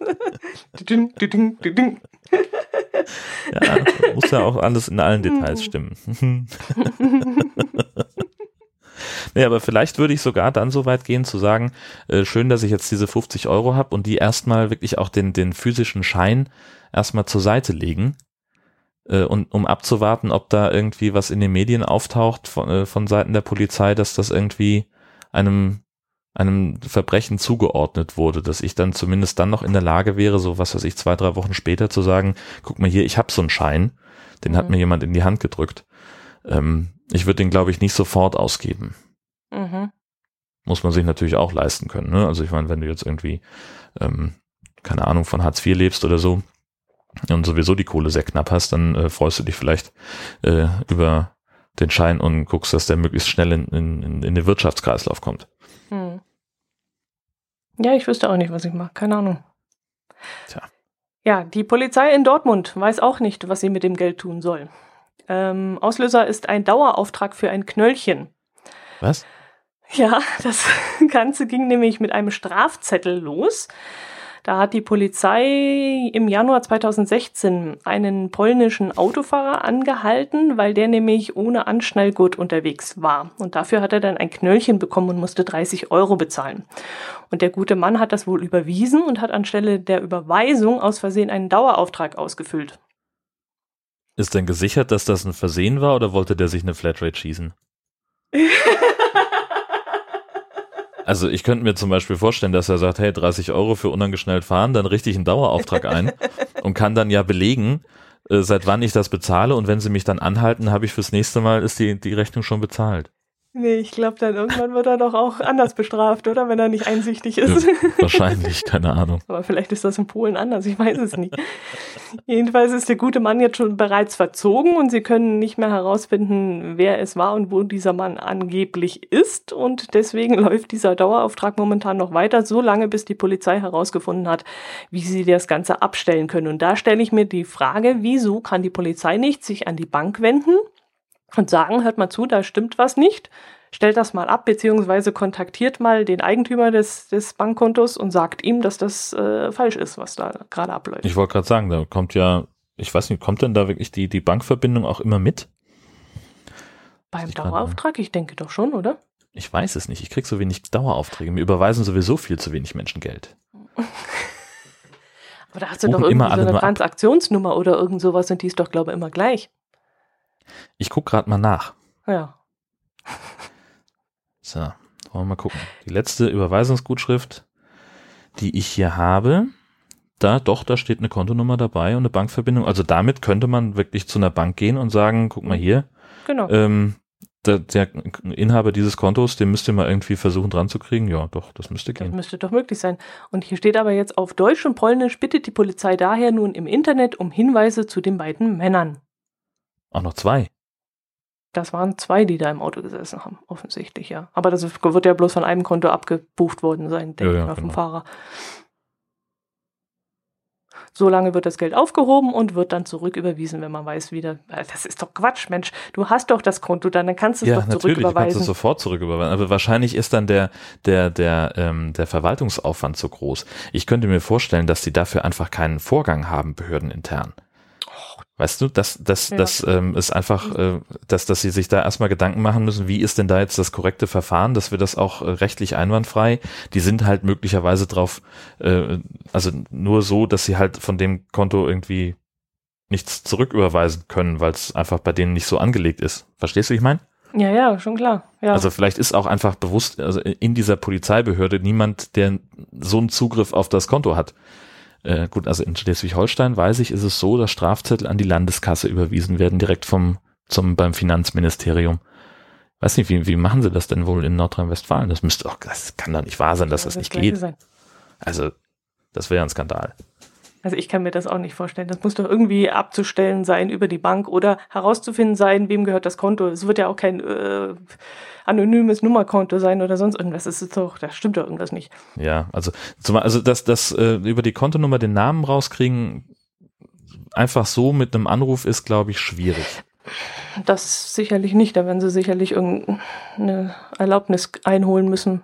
ja, muss ja auch alles in allen Details stimmen. Nee, aber vielleicht würde ich sogar dann so weit gehen zu sagen, äh, schön, dass ich jetzt diese 50 Euro habe und die erstmal wirklich auch den, den physischen Schein erstmal zur Seite legen äh, und um abzuwarten, ob da irgendwie was in den Medien auftaucht von, äh, von Seiten der Polizei, dass das irgendwie einem einem Verbrechen zugeordnet wurde, dass ich dann zumindest dann noch in der Lage wäre, so was weiß ich, zwei, drei Wochen später zu sagen, guck mal hier, ich habe so einen Schein, den mhm. hat mir jemand in die Hand gedrückt. Ähm, ich würde den, glaube ich, nicht sofort ausgeben. Mhm. Muss man sich natürlich auch leisten können. Ne? Also ich meine, wenn du jetzt irgendwie, ähm, keine Ahnung, von Hartz IV lebst oder so, und sowieso die Kohle sehr knapp hast, dann äh, freust du dich vielleicht äh, über den Schein und guckst, dass der möglichst schnell in, in, in den Wirtschaftskreislauf kommt. Hm. Ja, ich wüsste auch nicht, was ich mache. Keine Ahnung. Tja. Ja, die Polizei in Dortmund weiß auch nicht, was sie mit dem Geld tun soll. Ähm, Auslöser ist ein Dauerauftrag für ein Knöllchen. Was? Ja, das Ganze ging nämlich mit einem Strafzettel los. Da hat die Polizei im Januar 2016 einen polnischen Autofahrer angehalten, weil der nämlich ohne Anschnallgurt unterwegs war. Und dafür hat er dann ein Knöllchen bekommen und musste 30 Euro bezahlen. Und der gute Mann hat das wohl überwiesen und hat anstelle der Überweisung aus Versehen einen Dauerauftrag ausgefüllt. Ist denn gesichert, dass das ein Versehen war oder wollte der sich eine Flatrate schießen? Also ich könnte mir zum Beispiel vorstellen, dass er sagt, hey, 30 Euro für unangeschnallt fahren, dann richte ich einen Dauerauftrag ein und kann dann ja belegen, äh, seit wann ich das bezahle und wenn sie mich dann anhalten, habe ich fürs nächste Mal, ist die, die Rechnung schon bezahlt. Nee, ich glaube, dann irgendwann wird er doch auch anders bestraft, oder? Wenn er nicht einsichtig ist. Ja, wahrscheinlich, keine Ahnung. Aber vielleicht ist das in Polen anders, ich weiß es nicht. Jedenfalls ist der gute Mann jetzt schon bereits verzogen und sie können nicht mehr herausfinden, wer es war und wo dieser Mann angeblich ist. Und deswegen läuft dieser Dauerauftrag momentan noch weiter, so lange, bis die Polizei herausgefunden hat, wie sie das Ganze abstellen können. Und da stelle ich mir die Frage, wieso kann die Polizei nicht sich an die Bank wenden und sagen, hört mal zu, da stimmt was nicht, stellt das mal ab, beziehungsweise kontaktiert mal den Eigentümer des, des Bankkontos und sagt ihm, dass das äh, falsch ist, was da gerade abläuft. Ich wollte gerade sagen, da kommt ja, ich weiß nicht, kommt denn da wirklich die, die Bankverbindung auch immer mit? Beim Dauerauftrag? Ich denke doch schon, oder? Ich weiß es nicht. Ich kriege so wenig Daueraufträge. Mir überweisen sowieso viel zu wenig Menschen Geld. Aber da hast du doch irgendwie so eine Transaktionsnummer oder irgend sowas und die ist doch, glaube ich, immer gleich. Ich gucke gerade mal nach. Ja. So, wollen wir mal gucken. Die letzte Überweisungsgutschrift, die ich hier habe, da doch, da steht eine Kontonummer dabei und eine Bankverbindung. Also damit könnte man wirklich zu einer Bank gehen und sagen, guck mal hier. Genau. Ähm, der, der, Inhaber dieses Kontos, den müsst ihr mal irgendwie versuchen dran zu kriegen. Ja, doch, das müsste gehen. Das müsste doch möglich sein. Und hier steht aber jetzt auf Deutsch und Polnisch bittet die Polizei daher nun im Internet um Hinweise zu den beiden Männern. Auch noch zwei. Das waren zwei, die da im Auto gesessen haben, offensichtlich, ja. Aber das wird ja bloß von einem Konto abgebucht worden sein, denke ja, ich mal, genau. vom Fahrer. so lange wird das Geld aufgehoben und wird dann zurücküberwiesen, wenn man weiß, wieder. Das ist doch Quatsch, Mensch. Du hast doch das Konto, dann, dann kannst du es ja, doch zurücküberweisen. Ja, natürlich, kannst du sofort zurücküberweisen. Aber wahrscheinlich ist dann der, der, der, ähm, der Verwaltungsaufwand zu groß. Ich könnte mir vorstellen, dass sie dafür einfach keinen Vorgang haben, behördenintern. Weißt du, das, das, ja. das ähm, ist einfach, äh, dass, dass sie sich da erstmal Gedanken machen müssen, wie ist denn da jetzt das korrekte Verfahren, dass wir das auch äh, rechtlich einwandfrei, die sind halt möglicherweise drauf, äh, also nur so, dass sie halt von dem Konto irgendwie nichts zurücküberweisen können, weil es einfach bei denen nicht so angelegt ist. Verstehst du, wie ich meine? Ja, ja, schon klar. Ja. Also vielleicht ist auch einfach bewusst, also in dieser Polizeibehörde niemand, der so einen Zugriff auf das Konto hat. Äh, gut, also in Schleswig-Holstein weiß ich, ist es so, dass Strafzettel an die Landeskasse überwiesen werden, direkt vom, zum, beim Finanzministerium. Weiß nicht, wie, wie machen sie das denn wohl in Nordrhein-Westfalen? Das müsste auch, das kann doch nicht wahr sein, dass das, das nicht geht. Sein. Also, das wäre ein Skandal. Also ich kann mir das auch nicht vorstellen. Das muss doch irgendwie abzustellen sein über die Bank oder herauszufinden sein, wem gehört das Konto. Es wird ja auch kein äh, anonymes Nummerkonto sein oder sonst irgendwas. Das ist doch, da stimmt doch irgendwas nicht. Ja, also zum, also dass das äh, über die Kontonummer den Namen rauskriegen, einfach so mit einem Anruf ist, glaube ich, schwierig. Das sicherlich nicht. Da werden sie sicherlich irgendeine Erlaubnis einholen müssen.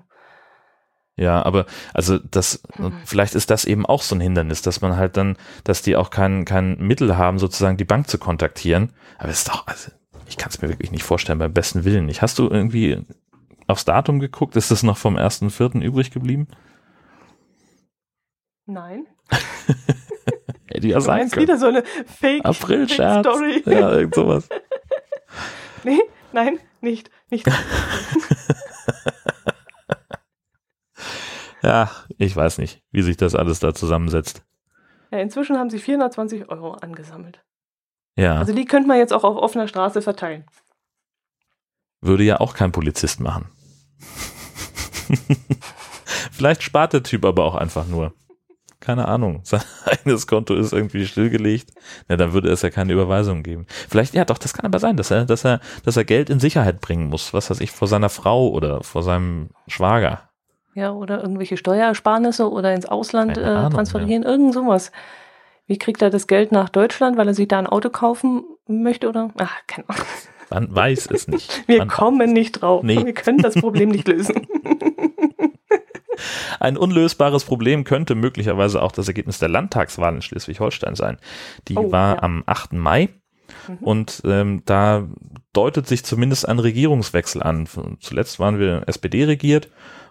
Ja, aber also das, mhm. vielleicht ist das eben auch so ein Hindernis, dass man halt dann, dass die auch kein, kein Mittel haben, sozusagen die Bank zu kontaktieren. Aber es ist doch, also ich kann es mir wirklich nicht vorstellen, beim besten Willen nicht. Hast du irgendwie aufs Datum geguckt? Ist das noch vom 1.4. übrig geblieben? Nein. Hätte ja sein können. wieder so eine Fake, April-Scherz. Story. Ja, irgend sowas. nee, nein, nicht, nicht. Ja, ich weiß nicht, wie sich das alles da zusammensetzt. Ja, inzwischen haben sie 420 Euro angesammelt. Ja. Also die könnte man jetzt auch auf offener Straße verteilen. Würde ja auch kein Polizist machen. Vielleicht spart der Typ aber auch einfach nur. Keine Ahnung. Sein eigenes Konto ist irgendwie stillgelegt. Na, dann würde es ja keine Überweisung geben. Vielleicht, ja doch, das kann aber sein, dass er, dass er, dass er Geld in Sicherheit bringen muss. Was weiß ich, vor seiner Frau oder vor seinem Schwager. Ja, oder irgendwelche Steuersparnisse oder ins Ausland äh, Ahnung, transferieren, ja. irgend sowas. Wie kriegt er das Geld nach Deutschland, weil er sich da ein Auto kaufen möchte oder? Ach, keine Ahnung. Man weiß es nicht. Wir Man kommen nicht drauf. Nee. Wir können das Problem nicht lösen. Ein unlösbares Problem könnte möglicherweise auch das Ergebnis der Landtagswahl in Schleswig-Holstein sein. Die oh, war ja. am 8. Mai. Mhm. Und ähm, da deutet sich zumindest ein Regierungswechsel an. Zuletzt waren wir SPD regiert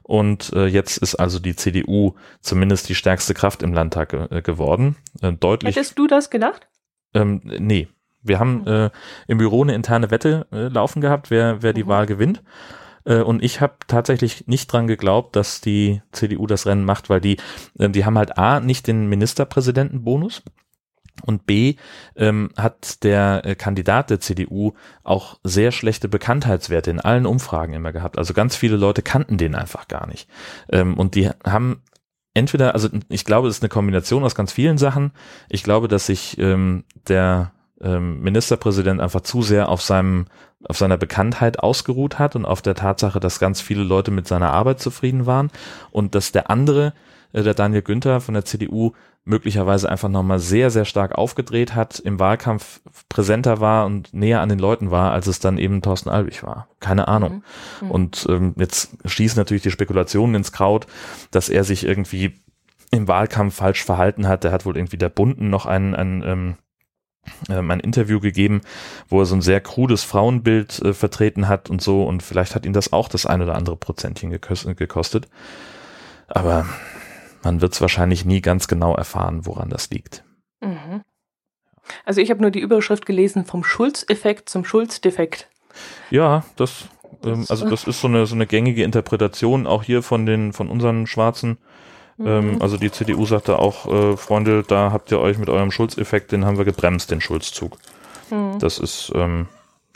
und äh, jetzt ist also die CDU zumindest die stärkste Kraft im Landtag äh, geworden. Äh, deutlich. Hättest du das gedacht? Ähm, nee. Wir haben mhm. äh, im Büro eine interne Wette äh, laufen gehabt, wer, wer die mhm. Wahl gewinnt. Äh, und ich habe tatsächlich nicht dran geglaubt, dass die CDU das Rennen macht, weil die, äh, die haben halt A, nicht den Ministerpräsidentenbonus. Und B ähm, hat der äh, Kandidat der CDU auch sehr schlechte Bekanntheitswerte in allen Umfragen immer gehabt. Also ganz viele Leute kannten den einfach gar nicht. Ähm, und die haben entweder, also ich glaube, es ist eine Kombination aus ganz vielen Sachen. Ich glaube, dass sich ähm, der ähm, Ministerpräsident einfach zu sehr auf seinem auf seiner Bekanntheit ausgeruht hat und auf der Tatsache, dass ganz viele Leute mit seiner Arbeit zufrieden waren und dass der andere, äh, der Daniel Günther von der CDU, möglicherweise einfach nochmal sehr, sehr stark aufgedreht hat, im Wahlkampf präsenter war und näher an den Leuten war, als es dann eben Thorsten Albig war. Keine Ahnung. Mhm. Mhm. Und ähm, jetzt schießen natürlich die Spekulationen ins Kraut, dass er sich irgendwie im Wahlkampf falsch verhalten hat. Der hat wohl irgendwie der Bunden noch ein, ein ähm, ähm, ein Interview gegeben, wo er so ein sehr krudes Frauenbild äh, vertreten hat und so und vielleicht hat ihn das auch das ein oder andere Prozentchen gekostet. Aber man wird es wahrscheinlich nie ganz genau erfahren, woran das liegt. Mhm. Also ich habe nur die Überschrift gelesen vom Schulz-Effekt zum Schulz-Defekt. Ja, das, ähm, also das ist so eine, so eine gängige Interpretation auch hier von den, von unseren Schwarzen. Ähm, mhm. also die CDU sagte auch, äh, Freunde, da habt ihr euch mit eurem Schulz-Effekt, den haben wir gebremst, den Schulzzug. Mhm. Das ist ähm,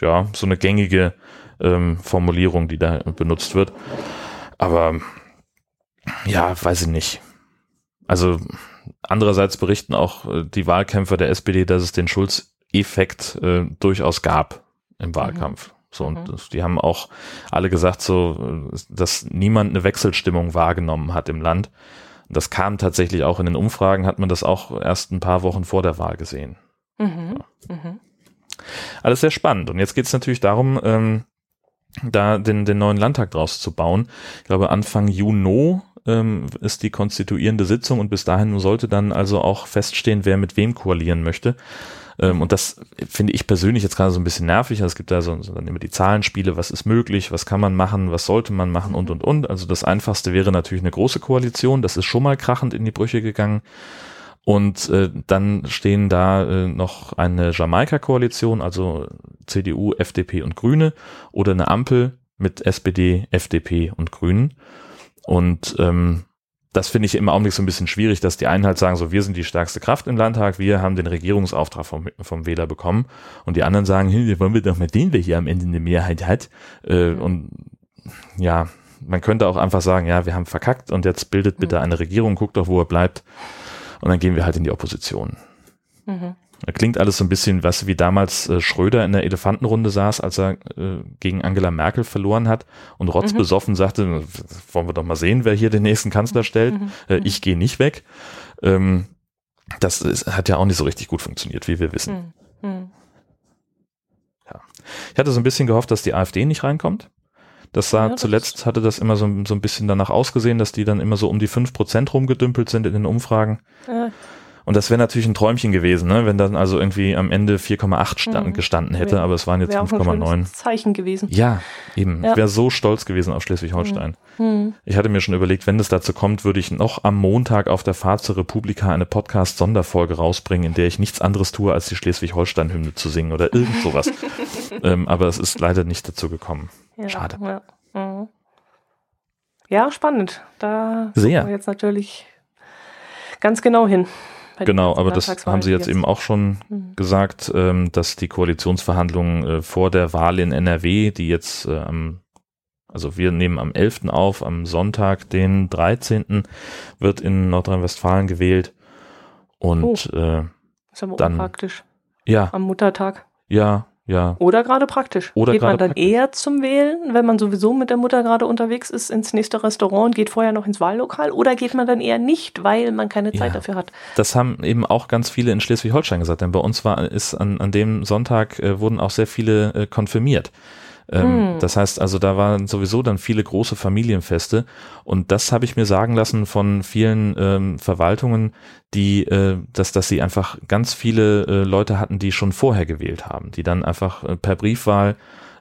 ja so eine gängige ähm, Formulierung, die da benutzt wird. Aber ja, weiß ich nicht. Also andererseits berichten auch äh, die Wahlkämpfer der SPD, dass es den Schulz-Effekt äh, durchaus gab im mhm. Wahlkampf. Mhm. So, und mhm. die haben auch alle gesagt, so, dass niemand eine Wechselstimmung wahrgenommen hat im Land. Das kam tatsächlich auch in den Umfragen, hat man das auch erst ein paar Wochen vor der Wahl gesehen. Mhm. Ja. Mhm. Alles sehr spannend. Und jetzt geht es natürlich darum, ähm, da den, den neuen Landtag draus zu bauen. Ich glaube, Anfang Juni ähm, ist die konstituierende Sitzung und bis dahin sollte dann also auch feststehen, wer mit wem koalieren möchte. Ähm, und das finde ich persönlich jetzt gerade so ein bisschen nervig. Also es gibt da so, so dann immer die Zahlenspiele, was ist möglich, was kann man machen, was sollte man machen und und und. Also das einfachste wäre natürlich eine große Koalition. Das ist schon mal krachend in die Brüche gegangen. Und äh, dann stehen da äh, noch eine Jamaika-Koalition, also CDU, FDP und Grüne oder eine Ampel mit SPD, FDP und Grünen. Und ähm, das finde ich im Augenblick so ein bisschen schwierig, dass die einen halt sagen, so wir sind die stärkste Kraft im Landtag, wir haben den Regierungsauftrag vom, vom Wähler bekommen und die anderen sagen, hey, wollen wir doch mal den, wer hier am Ende eine Mehrheit hat. Äh, und ja, man könnte auch einfach sagen, ja, wir haben verkackt und jetzt bildet bitte mhm. eine Regierung, guckt doch, wo er bleibt und dann gehen wir halt in die Opposition. Mhm. Klingt alles so ein bisschen, was wie damals äh, Schröder in der Elefantenrunde saß, als er äh, gegen Angela Merkel verloren hat und rotzbesoffen mhm. sagte, wollen wir doch mal sehen, wer hier den nächsten Kanzler stellt. Mhm. Äh, ich gehe nicht weg. Ähm, das ist, hat ja auch nicht so richtig gut funktioniert, wie wir wissen. Mhm. mhm. Ja. Ich hatte so ein bisschen gehofft, dass die AfD nicht reinkommt. Das sah ja, zuletzt hatte das immer so, so ein bisschen danach ausgesehen, dass die dann immer so um die fünf Prozent rumgedümpelt sind in den Umfragen. Ja. Und das wäre natürlich ein Träumchen gewesen, ne? wenn dann also irgendwie am Ende 4,8 mhm. gestanden hätte, aber es waren jetzt 5,9. Zeichen gewesen. Ja, eben. Ja. Ich wäre so stolz gewesen auf Schleswig-Holstein. Mhm. mhm. Ich hatte mir schon überlegt, wenn es dazu kommt, würde ich noch am Montag auf der Fahrt zur Republika eine Podcast-Sonderfolge rausbringen, in der ich nichts anderes tue, als die Schleswig-Holstein-Hymne zu singen oder irgend sowas. ähm, aber es ist leider nicht dazu gekommen. Ja, Schade. Ja. Mhm. ja, spannend. Da Sehr. wir jetzt natürlich ganz genau hin. Genau, aber das haben Sie jetzt, jetzt, eben auch schon mhm. gesagt, ähm, dass die Koalitionsverhandlungen äh, vor der Wahl in NRW, die jetzt äh, am, also wir nehmen am 11. auf, am Sonntag, den 13. wird in Nordrhein-Westfalen gewählt. Und oh, äh, ist aber dann, unpraktisch. Ja. Am Muttertag. Ja, ja. Oder gerade praktisch. Oder geht man dann praktisch. eher zum Wählen, wenn man sowieso mit der Mutter gerade unterwegs ist, ins nächste Restaurant und geht vorher noch ins Wahllokal? Oder geht man dann eher nicht, weil man keine Zeit ja, dafür hat? Das haben eben auch ganz viele in Schleswig-Holstein gesagt, denn bei uns war ist an, an dem Sonntag äh, wurden auch sehr viele äh, konfirmiert. Ähm, hm. Das heißt also, da waren sowieso dann viele große Familienfeste und das habe ich mir sagen lassen von vielen ähm, Verwaltungen, die, äh, dass, dass sie einfach ganz viele äh, Leute hatten, die schon vorher gewählt haben, die dann einfach äh, per Briefwahl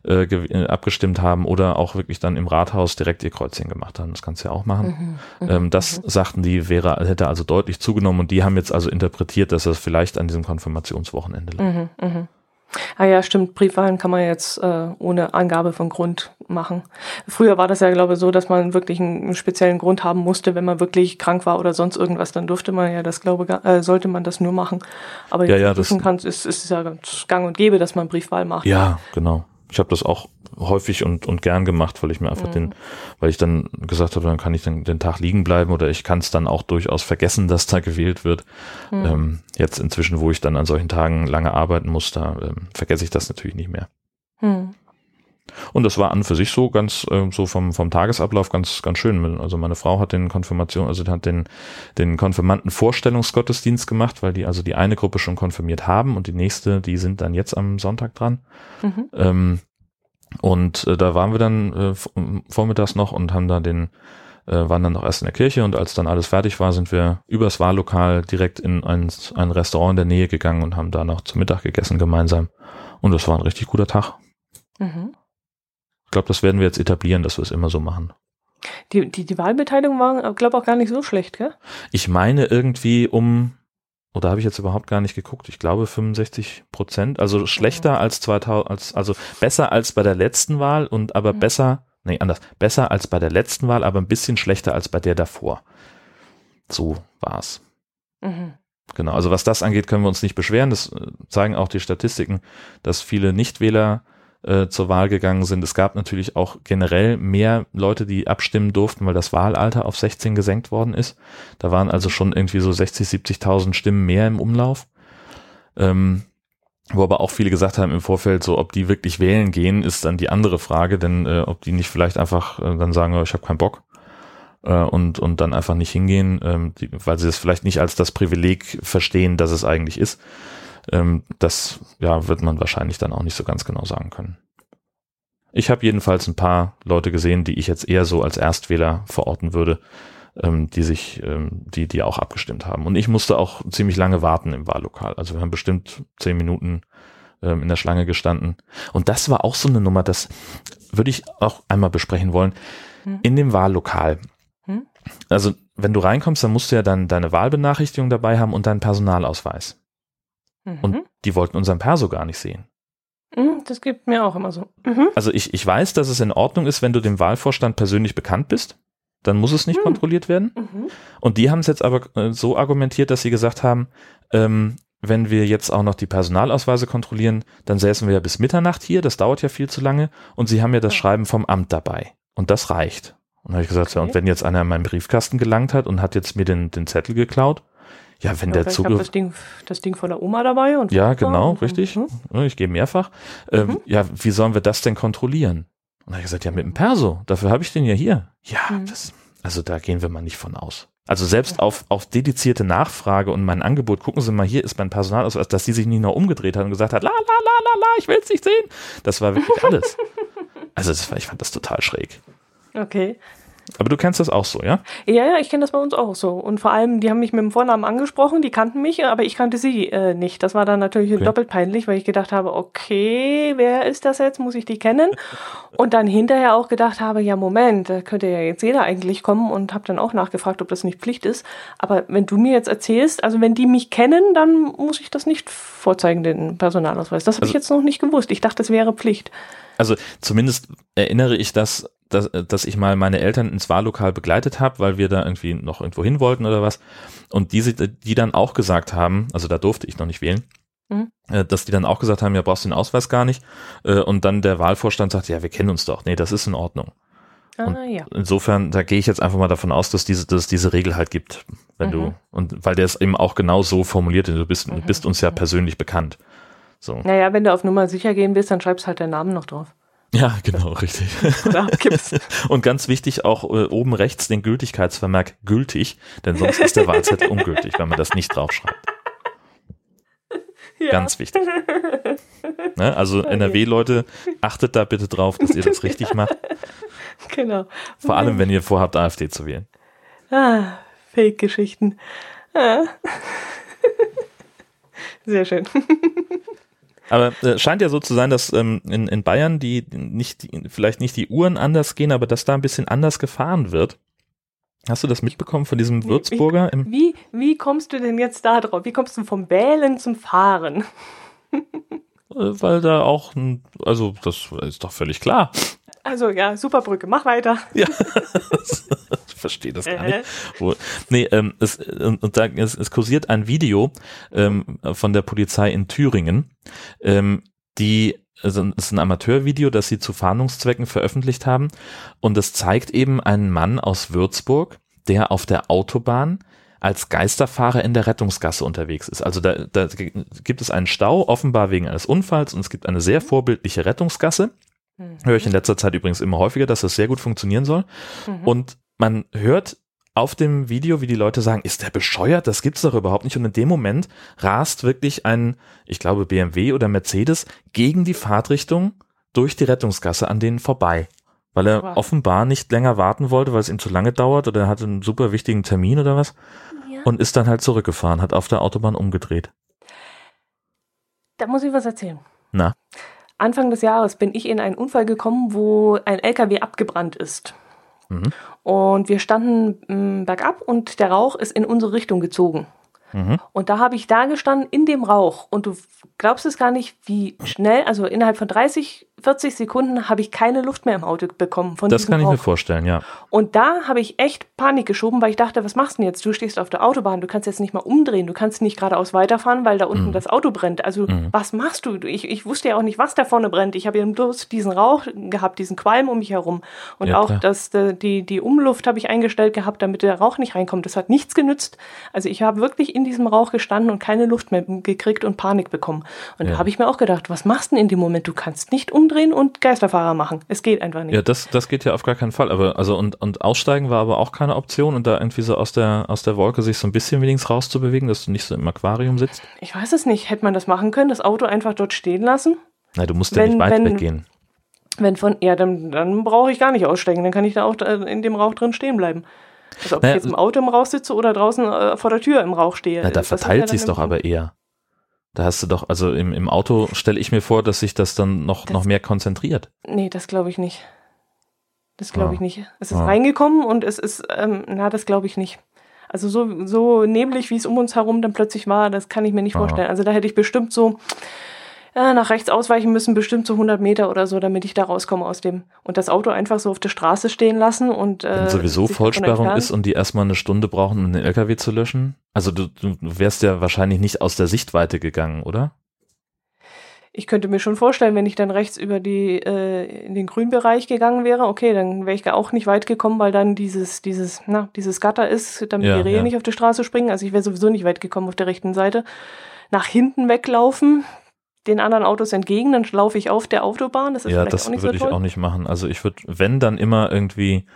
äh, äh, abgestimmt haben oder auch wirklich dann im Rathaus direkt ihr Kreuzchen gemacht haben. Das kannst du ja auch machen. Mhm, mhm ähm, das mhm. sagten die, wäre, hätte also deutlich zugenommen und die haben jetzt also interpretiert, dass das vielleicht an diesem Konfirmationswochenende lag. Mhm, mh. Ah ja, stimmt. Briefwahlen kann man jetzt äh, ohne Angabe von Grund machen. Früher war das ja, glaube ich, so, dass man wirklich einen, einen, speziellen Grund haben musste, wenn man wirklich krank war oder sonst irgendwas, dann durfte man ja das, glaube äh, sollte man das nur machen. Aber ja, ja, das kann, ist, ist ja ganz gang und gäbe, dass man Briefwahl macht. Ja, genau ich habe das auch häufig und, und gern gemacht, weil ich mir einfach mhm. den, weil ich dann gesagt habe, dann kann ich den, den Tag liegen bleiben oder ich kann es dann auch durchaus vergessen, dass da gewählt wird. Mhm. Ähm, jetzt inzwischen, wo ich dann an solchen Tagen lange arbeiten muss, da ähm, vergesse ich das natürlich nicht mehr. Mhm. Und das war an für sich so ganz äh, so vom vom Tagesablauf ganz ganz schön. Also meine Frau hat den Konfirmation, also hat den den Konfirmanden Vorstellungsgottesdienst gemacht, weil die also die eine Gruppe schon konfirmiert haben und die nächste, die sind dann jetzt am Sonntag dran. Mhm. Ähm, und äh, da waren wir dann äh, vormittags noch und haben da den äh, waren dann noch erst in der Kirche und als dann alles fertig war, sind wir übers Wahllokal direkt in ein, ein Restaurant in der Nähe gegangen und haben da noch zum Mittag gegessen gemeinsam. Und das war ein richtig guter Tag. Mhm glaube, das werden wir jetzt etablieren, dass wir es immer so machen. Die, die, die Wahlbeteiligung war, glaube ich, auch gar nicht so schlecht, gell? Ich meine irgendwie um, oder habe ich jetzt überhaupt gar nicht geguckt, ich glaube 65 Prozent, also schlechter als 2000, als, also besser als bei der letzten Wahl und aber mhm. besser, nee, anders, besser als bei der letzten Wahl, aber ein bisschen schlechter als bei der davor. So war's. Mhm. Genau, also was das angeht, können wir uns nicht beschweren. Das äh, zeigen auch die Statistiken, dass viele Nichtwähler äh, zur Wahl gegangen sind. Es gab natürlich auch generell mehr Leute, die abstimmen durften, weil das Wahlalter auf 16 gesenkt worden ist. Da waren also schon irgendwie so 60, 70.000 Stimmen mehr im Umlauf. Ähm, wo aber auch viele gesagt haben im Vorfeld, so ob die wirklich wählen gehen, ist dann die andere Frage, denn äh, ob die nicht vielleicht einfach äh, dann sagen, oh, ich habe keinen Bock. äh, und, und dann einfach nicht hingehen, ähm, weil sie es vielleicht nicht als das Privileg verstehen, dass es eigentlich ist. Ähm, das ja, wird man wahrscheinlich dann auch nicht so ganz genau sagen können. Ich habe jedenfalls ein paar Leute gesehen, die ich jetzt eher so als Erstwähler verorten würde, ähm, die sich, ähm, die, die auch abgestimmt haben. Und ich musste auch ziemlich lange warten im Wahllokal. Also wir haben bestimmt zehn Minuten ähm, in der Schlange gestanden. Und das war auch so eine Nummer, das würde ich auch einmal besprechen wollen. Hm. In dem Wahllokal. Hm? Also wenn du reinkommst, dann musst du ja dann deine Wahlbenachrichtigung dabei haben und deinen Personalausweis. Mhm. Und die wollten unseren Perso gar nicht sehen. Mhm, das gibt mir auch immer so. Mhm. Also ich, ich weiß, dass es in Ordnung ist, wenn du dem Wahlvorstand persönlich bekannt bist. Dann muss es nicht mhm. kontrolliert werden. Mhm. Und die haben es jetzt aber äh, so argumentiert, dass sie gesagt haben, ähm, wenn wir jetzt auch noch die Personalausweise kontrollieren, dann säßen wir ja bis Mitternacht hier, das dauert ja viel zu lange. Und sie haben ja das Schreiben vom Amt dabei. Und das reicht. Und dann habe ich gesagt, okay. ja, und wenn jetzt einer in meinen Briefkasten gelangt hat und hat jetzt mir den, den Zettel geklaut, ja, wenn der Zugriff. Das Ding, das Ding von der Oma dabei und. Ja, genau, richtig. Mhm. Ich gehe mehrfach. Ähm, mhm. Ja, wie sollen wir das denn kontrollieren? Und dann habe ich gesagt, ja, mit dem Perso. Dafür habe ich den ja hier. Ja, mhm. das, also da gehen wir mal nicht von aus. Also selbst auf, auf dedizierte Nachfrage und mein Angebot, gucken Sie mal, hier ist mein Personalausweis, dass die sich nie noch umgedreht hat und gesagt hat, la, la, la, la, la, ich will es nicht sehen. Das war wirklich alles. also das war, ich fand das total schräg. Okay. Aber du kennst das auch so, ja? Ja, ja, ich kenne das bei uns auch so. Und vor allem, die haben mich mit dem Vornamen angesprochen, die kannten mich, aber ich kannte sie äh, nicht. Das war dann natürlich okay. doppelt peinlich, weil ich gedacht habe, okay, wer ist das jetzt? Muss ich die kennen? Und dann hinterher auch gedacht habe, ja, Moment, da könnte ja jetzt jeder eigentlich kommen und habe dann auch nachgefragt, ob das nicht Pflicht ist. Aber wenn du mir jetzt erzählst, also wenn die mich kennen, dann muss ich das nicht vorzeigen, den Personalausweis. Das habe also, ich jetzt noch nicht gewusst. Ich dachte, es wäre Pflicht. Also zumindest erinnere ich das dass, dass ich mal meine Eltern ins Wahllokal begleitet habe, weil wir da irgendwie noch irgendwo hin wollten oder was. Und diese, die dann auch gesagt haben, also da durfte ich noch nicht wählen, mhm. Äh, dass die dann auch gesagt haben, ja, brauchst du den Ausweis gar nicht. Äh, und dann der Wahlvorstand sagt, ja, wir kennen uns doch. Nee, das ist in Ordnung. Ah, ja. Insofern, da gehe ich jetzt einfach mal davon aus, dass diese, dass es diese Regel halt gibt, wenn mhm. du, und weil der es eben auch genau so formuliert, du bist, mhm. bist uns ja mhm. persönlich bekannt. So. Naja, wenn du auf Nummer sicher gehen willst, dann schreibst halt deinen Namen noch drauf. Ja, genau, richtig. Und ganz wichtig auch äh, oben rechts den Gültigkeitsvermerk gültig, denn sonst ist der Wahlzettel ungültig, wenn man das nicht draufschreibt. Ja. Ganz wichtig. Ne? Also. NRW-Leute, achtet da bitte drauf, dass ihr das richtig macht. Genau. Vor allem, wenn ihr vorhabt, AfD zu wählen. Ah, Fake-Geschichten. Ah. Sehr schön. Aber äh, scheint ja so zu sein, dass ähm, in, in Bayern die nicht die, vielleicht nicht die Uhren anders gehen, aber dass da ein bisschen anders gefahren wird. Hast du das mitbekommen von diesem Würzburger? Wie, wie, wie kommst du denn jetzt da drauf? Wie kommst du vom Wählen zum Fahren? Äh, weil da auch, ein, also das ist doch völlig klar. Also ja, super Brücke, mach weiter. Ja, verstehe das gar nicht. Wo, nee, ähm, es, und, und da, es, es kursiert ein Video ähm, von der Polizei in Thüringen, ähm, die also es ist ein Amateurvideo, das sie zu Fahndungszwecken veröffentlicht haben und es zeigt eben einen Mann aus Würzburg, der auf der Autobahn als Geisterfahrer in der Rettungsgasse unterwegs ist. Also da, da gibt es einen Stau, offenbar wegen eines Unfalls und es gibt eine sehr vorbildliche Rettungsgasse Mhm. Höre ich in letzter Zeit übrigens immer häufiger, dass das sehr gut funktionieren soll. Mhm. Und man hört auf dem Video, wie die Leute sagen, ist der bescheuert? Das gibt's doch überhaupt nicht. Und in dem Moment rast wirklich ein, ich glaube, BMW oder Mercedes gegen die Fahrtrichtung durch die Rettungsgasse an denen vorbei. Weil er wow. offenbar nicht länger warten wollte, weil es ihm zu lange dauert oder er hatte einen super wichtigen Termin oder was. Ja. Und ist dann halt zurückgefahren, hat auf der Autobahn umgedreht. Da muss ich was erzählen. Na? Anfang des Jahres bin ich in einen Unfall gekommen, wo ein LKW abgebrannt ist. Mhm. Und wir standen m, mm, bergab und der Rauch ist in unsere Richtung gezogen. Mhm. Und da habe ich da gestanden in dem Rauch und du glaubst es gar nicht, wie schnell, also innerhalb von 30, 40 Sekunden habe ich keine Luft mehr im Auto bekommen. Von das kann ich Rauch. mir vorstellen, ja. Und da habe ich echt Panik geschoben, weil ich dachte, was machst du denn jetzt? Du stehst auf der Autobahn, du kannst jetzt nicht mal umdrehen, du kannst nicht geradeaus weiterfahren, weil da unten mhm. das Auto brennt. Also mhm. was machst du? Ich, ich wusste ja auch nicht, was da vorne brennt. Ich habe ja bloß diesen Rauch gehabt, diesen Qualm um mich herum. Und ja, auch das, die, die Umluft habe ich eingestellt gehabt, damit der Rauch nicht reinkommt. Das hat nichts genützt. Also ich habe wirklich in diesem Rauch gestanden und keine Luft mehr gekriegt und Panik bekommen. Und ja. da habe ich mir auch gedacht, was machst du denn in dem Moment? Du kannst nicht umdrehen drehen und Geisterfahrer machen. Es geht einfach nicht. Ja, das, das geht ja auf gar keinen Fall. Aber also und, und aussteigen war aber auch keine Option und da irgendwie so aus der aus der Wolke sich so ein bisschen wenigstens rauszubewegen, dass du nicht so im Aquarium sitzt. Ich weiß es nicht. Hätte man das machen können, das Auto einfach dort stehen lassen? Nein, du musst ja nicht weit weggehen. Wenn von, ja, dann, dann brauche ich gar nicht aussteigen. Dann kann ich da auch in dem Rauch drin stehen bleiben. Also ob naja, ich jetzt im Auto im Rauch sitze oder draußen äh, vor der Tür im Rauch stehe. Na, da verteilt sich doch aber eher. Da hast du doch, also im, im Auto stelle ich mir vor, dass sich das dann noch, das, noch mehr konzentriert. Nee, das glaube ich nicht. Das glaube ah. ich nicht. Es ist ah. reingekommen und es ist, ähm, na, das glaube ich nicht. Also so, so neblig, wie es um uns herum dann plötzlich war, das kann ich mir nicht ah. vorstellen. Also da hätte ich bestimmt so ja, nach rechts ausweichen müssen, bestimmt so 100 Meter oder so, damit ich da rauskomme aus dem. Und das Auto einfach so auf der Straße stehen lassen und. Äh, Wenn sowieso Vollsperrung ist und die erstmal eine Stunde brauchen, um den LKW zu löschen. Also du, du wärst ja wahrscheinlich nicht aus der Sichtweite gegangen, oder? Ich könnte mir schon vorstellen, wenn ich dann rechts über die äh, in den Grünbereich gegangen wäre, okay, dann wäre ich auch nicht weit gekommen, weil dann dieses dieses na dieses Gatter ist, damit ja, die Rehe ja. nicht auf die Straße springen. Also ich wäre sowieso nicht weit gekommen auf der rechten Seite. Nach hinten weglaufen, den anderen Autos entgegen, dann laufe ich auf der Autobahn. Das ist ja, das würde so ich auch nicht machen. Also ich würde, wenn dann immer irgendwie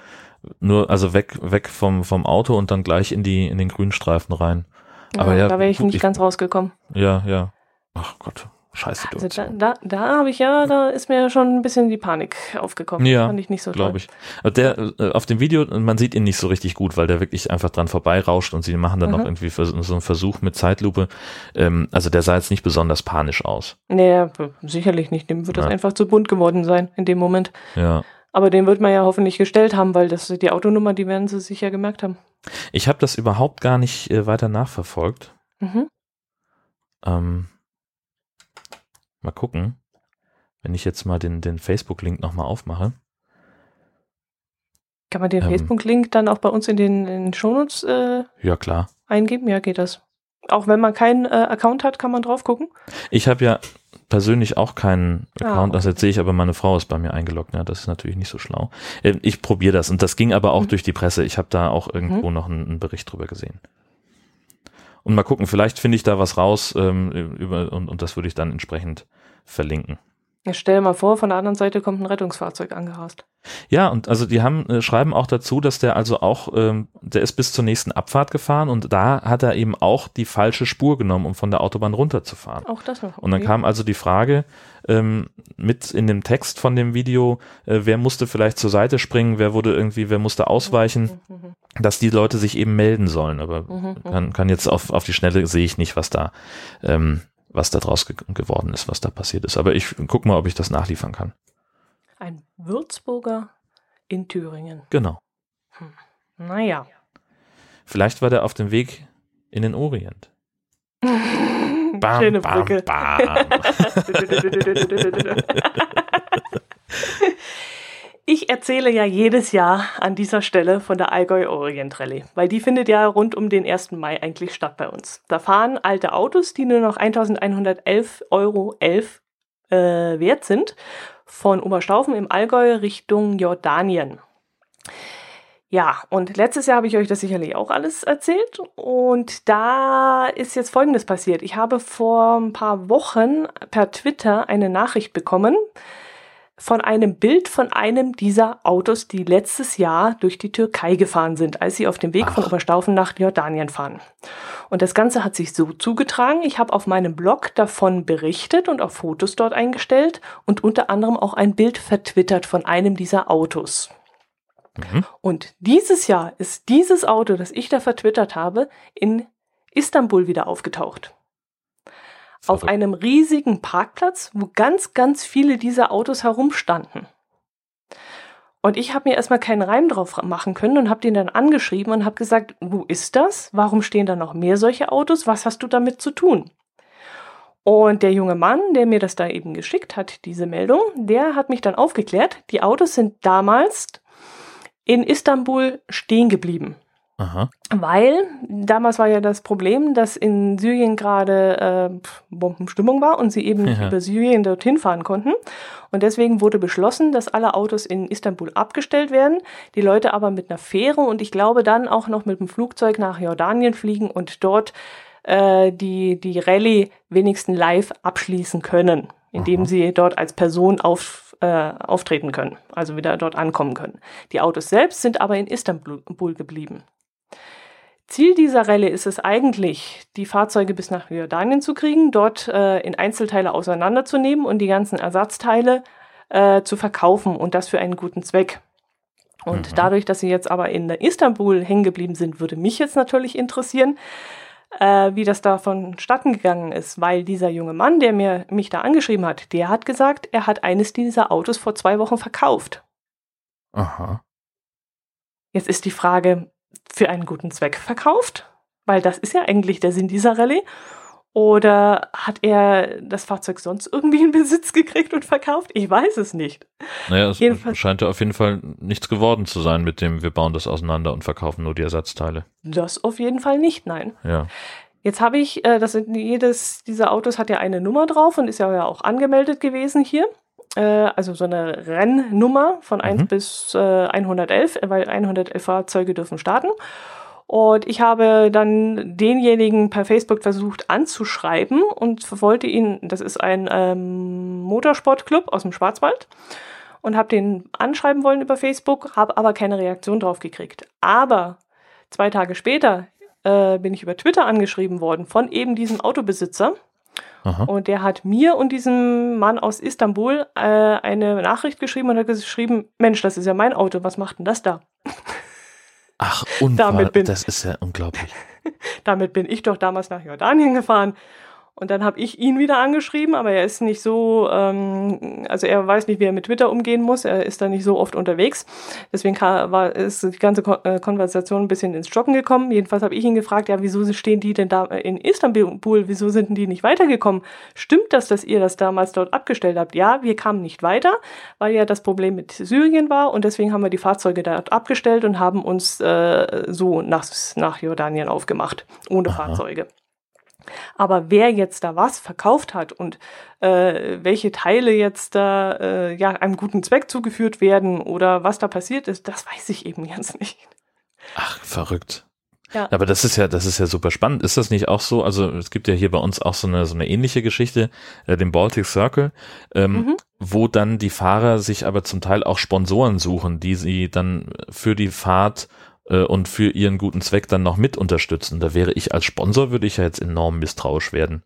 nur, also weg, weg vom, vom Auto und dann gleich in die, in den Grünstreifen rein. Ja, Aber ja, da wäre ich nicht ich, ganz rausgekommen. Ja, ja. Ach Gott. Scheiße. Also da, da, da habe ich ja, da ist mir schon ein bisschen die Panik aufgekommen. Ja, fand ich nicht so glaube ich. Der äh, auf dem Video, man sieht ihn nicht so richtig gut, weil der wirklich einfach dran vorbeirauscht und sie machen dann mhm. noch irgendwie so einen Versuch mit Zeitlupe. Ähm, also der sah jetzt nicht besonders panisch aus. Nee, sicherlich nicht. Dem wird ja. das einfach zu bunt geworden sein in dem Moment. Ja. Aber den wird man ja hoffentlich gestellt haben, weil das die Autonummer, die werden sie sicher gemerkt haben. Ich habe das überhaupt gar nicht äh, weiter nachverfolgt. Mhm. Ähm, Mal gucken, wenn ich jetzt mal den, den Facebook-Link nochmal aufmache. Kann man den ähm, Facebook-Link dann auch bei uns in den, in den Shownotes äh, ja, klar. eingeben? Ja, geht das. Auch wenn man keinen äh, Account hat, kann man drauf gucken? Ich habe ja persönlich auch keinen ah, Account, ah, okay. das jetzt sehe ich, aber meine Frau ist bei mir eingeloggt. Ja, das ist natürlich nicht so schlau. Ähm, ich probiere das und das ging aber auch mhm. durch die Presse. Ich habe da auch irgendwo mhm. noch einen, einen, Bericht drüber gesehen. Und mal gucken, vielleicht finde ich da was raus ähm, über, und, und das würde ich dann entsprechend verlinken. Ja, stell dir mal vor, von der anderen Seite kommt ein Rettungsfahrzeug angerast. Ja, und also die haben äh, schreiben auch dazu, dass der also auch, ähm, der ist bis zur nächsten Abfahrt gefahren und da hat er eben auch die falsche Spur genommen, um von der Autobahn runterzufahren. Auch das noch. Okay. Und dann kam also die Frage ähm, mit in dem Text von dem Video, äh, wer musste vielleicht zur Seite springen, wer wurde irgendwie, wer musste ausweichen, mhm, mhm, mhm. dass die Leute sich eben melden sollen. Aber mhm, kann, kann jetzt auf, auf die Schnelle sehe ich nicht, was da ähm, was da draus ge geworden ist, was da passiert ist. Aber ich gucke mal, ob ich das nachliefern kann. Ein Würzburger in Thüringen. Genau. Hm. Naja. Vielleicht war der auf dem Weg in den Orient. bam, Schöne Brücke. Bam, bam. Ich erzähle ja jedes Jahr an dieser Stelle von der Allgäu Orient Rallye, weil die findet ja rund um den 1. Mai eigentlich statt bei uns. Da fahren alte Autos, die nur noch 1111,11 Euro äh, wert sind, von Oberstaufen im Allgäu Richtung Jordanien. Ja, und letztes Jahr habe ich euch das sicherlich auch alles erzählt. Und da ist jetzt Folgendes passiert. Ich habe vor ein paar Wochen per Twitter eine Nachricht bekommen, von einem Bild von einem dieser Autos, die letztes Jahr durch die Türkei gefahren sind, als sie auf dem Weg Ach. von Oberstaufen nach Jordanien fahren. Und das Ganze hat sich so zugetragen. Ich habe auf meinem Blog davon berichtet und auch Fotos dort eingestellt und unter anderem auch ein Bild vertwittert von einem dieser Autos. Mhm. Und dieses Jahr ist dieses Auto, das ich da vertwittert habe, in Istanbul wieder aufgetaucht auf einem riesigen Parkplatz, wo ganz, ganz viele dieser Autos herumstanden. Und ich habe mir erstmal keinen Reim drauf machen können und habe den dann angeschrieben und habe gesagt, wo ist das? Warum stehen da noch mehr solche Autos? Was hast du damit zu tun? Und der junge Mann, der mir das da eben geschickt hat, diese Meldung, der hat mich dann aufgeklärt, die Autos sind damals in Istanbul stehen geblieben. Aha. Weil damals war ja das Problem, dass in Syrien gerade äh, Bombenstimmung war und sie eben ja. über Syrien dorthin fahren konnten. Und deswegen wurde beschlossen, dass alle Autos in Istanbul abgestellt werden, die Leute aber mit einer Fähre und ich glaube dann auch noch mit dem Flugzeug nach Jordanien fliegen und dort äh, die, die Rallye wenigstens live abschließen können. indem Aha. sie dort als Person auf, äh, auftreten können, also wieder dort ankommen können. Die Autos selbst sind aber in Istanbul geblieben. Ziel dieser Rallye ist es eigentlich, die Fahrzeuge bis nach Jordanien zu kriegen, dort äh, in Einzelteile auseinanderzunehmen und die ganzen Ersatzteile äh, zu verkaufen und das für einen guten Zweck. Und Mhm. dadurch, dass sie jetzt aber in Istanbul hängen geblieben sind, würde mich jetzt natürlich interessieren, äh, wie das da vonstatten gegangen ist, weil dieser junge Mann, der mir, mich da angeschrieben hat, der hat gesagt, er hat eines dieser Autos vor zwei Wochen verkauft. Aha. Jetzt ist die Frage, für einen guten Zweck verkauft? Weil das ist ja eigentlich der Sinn dieser Rallye. Oder hat er das Fahrzeug sonst irgendwie in Besitz gekriegt und verkauft? Ich weiß es nicht. Naja, es Jedenfalls- scheint ja auf jeden Fall nichts geworden zu sein mit dem, wir bauen das auseinander und verkaufen nur die Ersatzteile. Das auf jeden Fall nicht, nein. Ja. Jetzt habe ich, äh, das sind jedes dieser Autos hat ja eine Nummer drauf und ist ja auch angemeldet gewesen hier. Äh, also so eine Rennnummer von 1 Mhm. bis äh, 111, weil 111 Fahrzeuge dürfen starten. Und ich habe dann denjenigen per Facebook versucht anzuschreiben und wollte ihn, das ist ein ähm, Motorsportclub aus dem Schwarzwald, und habe den anschreiben wollen über Facebook, habe aber keine Reaktion drauf gekriegt. Aber zwei Tage später äh, bin ich über Twitter angeschrieben worden von eben diesem Autobesitzer. Aha. Und der hat mir und diesem Mann aus Istanbul äh, eine Nachricht geschrieben und hat geschrieben, Mensch, das ist ja mein Auto, was macht denn das da? Ach, und Damit bin- das ist ja unglaublich. Damit bin ich doch damals nach Jordanien gefahren. Und dann habe ich ihn wieder angeschrieben, aber er ist nicht so, ähm, also er weiß nicht, wie er mit Twitter umgehen muss. Er ist da nicht so oft unterwegs. Deswegen war, ist die ganze Ko äh, Konversation ein bisschen ins Stocken gekommen. Jedenfalls habe ich ihn gefragt, ja, wieso stehen die denn da in Istanbul? Wieso sind denn die nicht weitergekommen? Stimmt das, dass ihr das damals dort abgestellt habt? Ja, wir kamen nicht weiter, weil ja das Problem mit Syrien war und deswegen haben wir die Fahrzeuge dort abgestellt und haben uns äh, so nach, nach Jordanien aufgemacht, ohne Aha. Fahrzeuge. Aber wer jetzt da was verkauft hat und äh, welche Teile jetzt da äh, ja, einem guten Zweck zugeführt werden oder was da passiert ist, das weiß ich eben jetzt nicht. Ach, verrückt. Ja. Aber das ist ja, das ist ja super spannend. Ist das nicht auch so? Also es gibt ja hier bei uns auch so eine so eine ähnliche Geschichte, äh, den Baltic Circle, ähm, Mhm. wo dann die Fahrer sich aber zum Teil auch Sponsoren suchen, die sie dann für die Fahrt äh, und für ihren guten Zweck dann noch mit unterstützen. Da wäre ich als Sponsor würde ich ja jetzt enorm misstrauisch werden.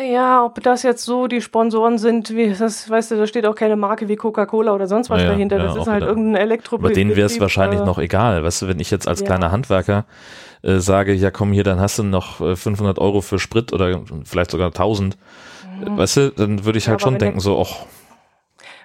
Ja, ob das jetzt so die Sponsoren sind, wie das, weißt du, da steht auch keine Marke wie Coca-Cola oder sonst was Ja, dahinter. ja, das ist auch halt wieder. irgendein Elektro. Aber denen wäre es wahrscheinlich äh, noch egal. Weißt du, wenn ich jetzt als ja. kleiner Handwerker äh, sage, ja komm hier, dann hast du noch äh, 500 Euro für Sprit oder vielleicht sogar 1000, weißt du, dann würde ich Ja, halt schon denken so, ach,